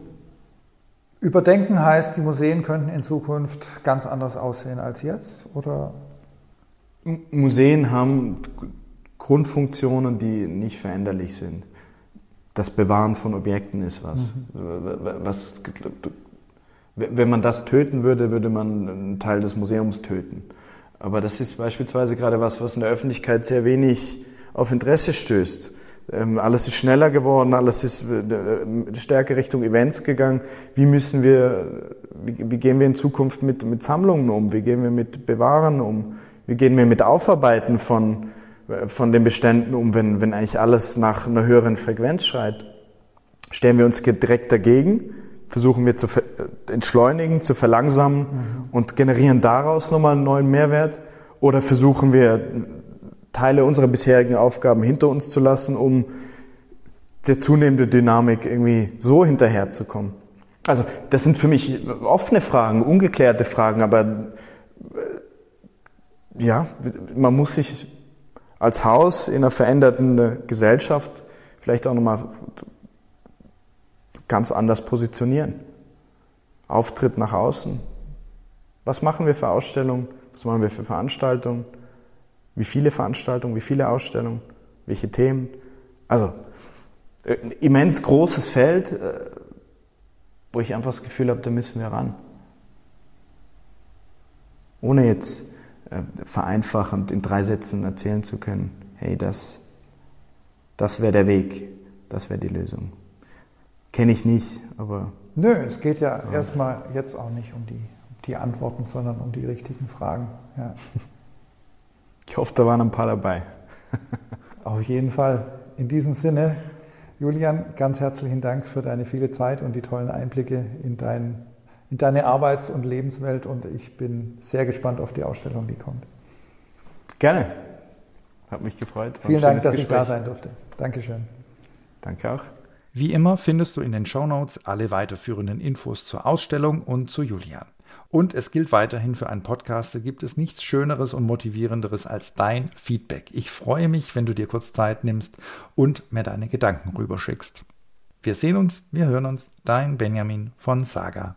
Überdenken heißt, die Museen könnten in Zukunft ganz anders aussehen als jetzt, oder? Museen haben Grundfunktionen, die nicht veränderlich sind. Das Bewahren von Objekten ist was. Mhm. was wenn man das töten würde, würde man einen Teil des Museums töten. Aber das ist beispielsweise gerade was, was in der Öffentlichkeit sehr wenig auf Interesse stößt. Ähm, alles ist schneller geworden, alles ist äh, stärker Richtung Events gegangen. Wie müssen wir, wie, wie, gehen wir in Zukunft mit, mit Sammlungen um? Wie gehen wir mit Bewahren um? Wie gehen wir mit Aufarbeiten von, äh, von den Beständen um, wenn, wenn eigentlich alles nach einer höheren Frequenz schreit? Stellen wir uns direkt dagegen? Versuchen wir zu äh, entschleunigen, zu verlangsamen mhm. und generieren daraus nochmal einen neuen Mehrwert? Oder versuchen wir Teile unserer bisherigen Aufgaben hinter uns zu lassen, um der zunehmenden Dynamik irgendwie so hinterherzukommen. Also das sind für mich offene Fragen, ungeklärte Fragen, aber äh, ja, man muss sich als Haus in einer veränderten Gesellschaft vielleicht auch nochmal ganz anders positionieren. Auftritt nach außen. Was machen wir für Ausstellungen? Was machen wir für Veranstaltungen? Wie viele Veranstaltungen, wie viele Ausstellungen, welche Themen. Also ein äh, immens großes Feld, äh, wo ich einfach das Gefühl habe, da müssen wir ran. Ohne jetzt äh, vereinfachend in drei Sätzen erzählen zu können, hey, das, das wäre der Weg, das wäre die Lösung. Kenne ich nicht, aber. Nö, es geht ja, ja. erstmal jetzt auch nicht um die, die Antworten, sondern um die richtigen Fragen. Ja. Ich hoffe, da waren ein paar dabei. Auf jeden Fall. In diesem Sinne, Julian, ganz herzlichen Dank für deine viele Zeit und die tollen Einblicke in, dein, in deine Arbeits- und Lebenswelt und ich bin sehr gespannt auf die Ausstellung, die kommt. Gerne. Hat mich gefreut. Vielen Dank, dass Gespräch. ich da sein durfte. Dankeschön. Danke auch. Wie immer findest du in den Shownotes alle weiterführenden Infos zur Ausstellung und zu Julian. Und es gilt weiterhin für einen Podcaster, gibt es nichts Schöneres und Motivierenderes als dein Feedback. Ich freue mich, wenn du dir kurz Zeit nimmst und mir deine Gedanken rüberschickst. Wir sehen uns, wir hören uns, dein Benjamin von Saga.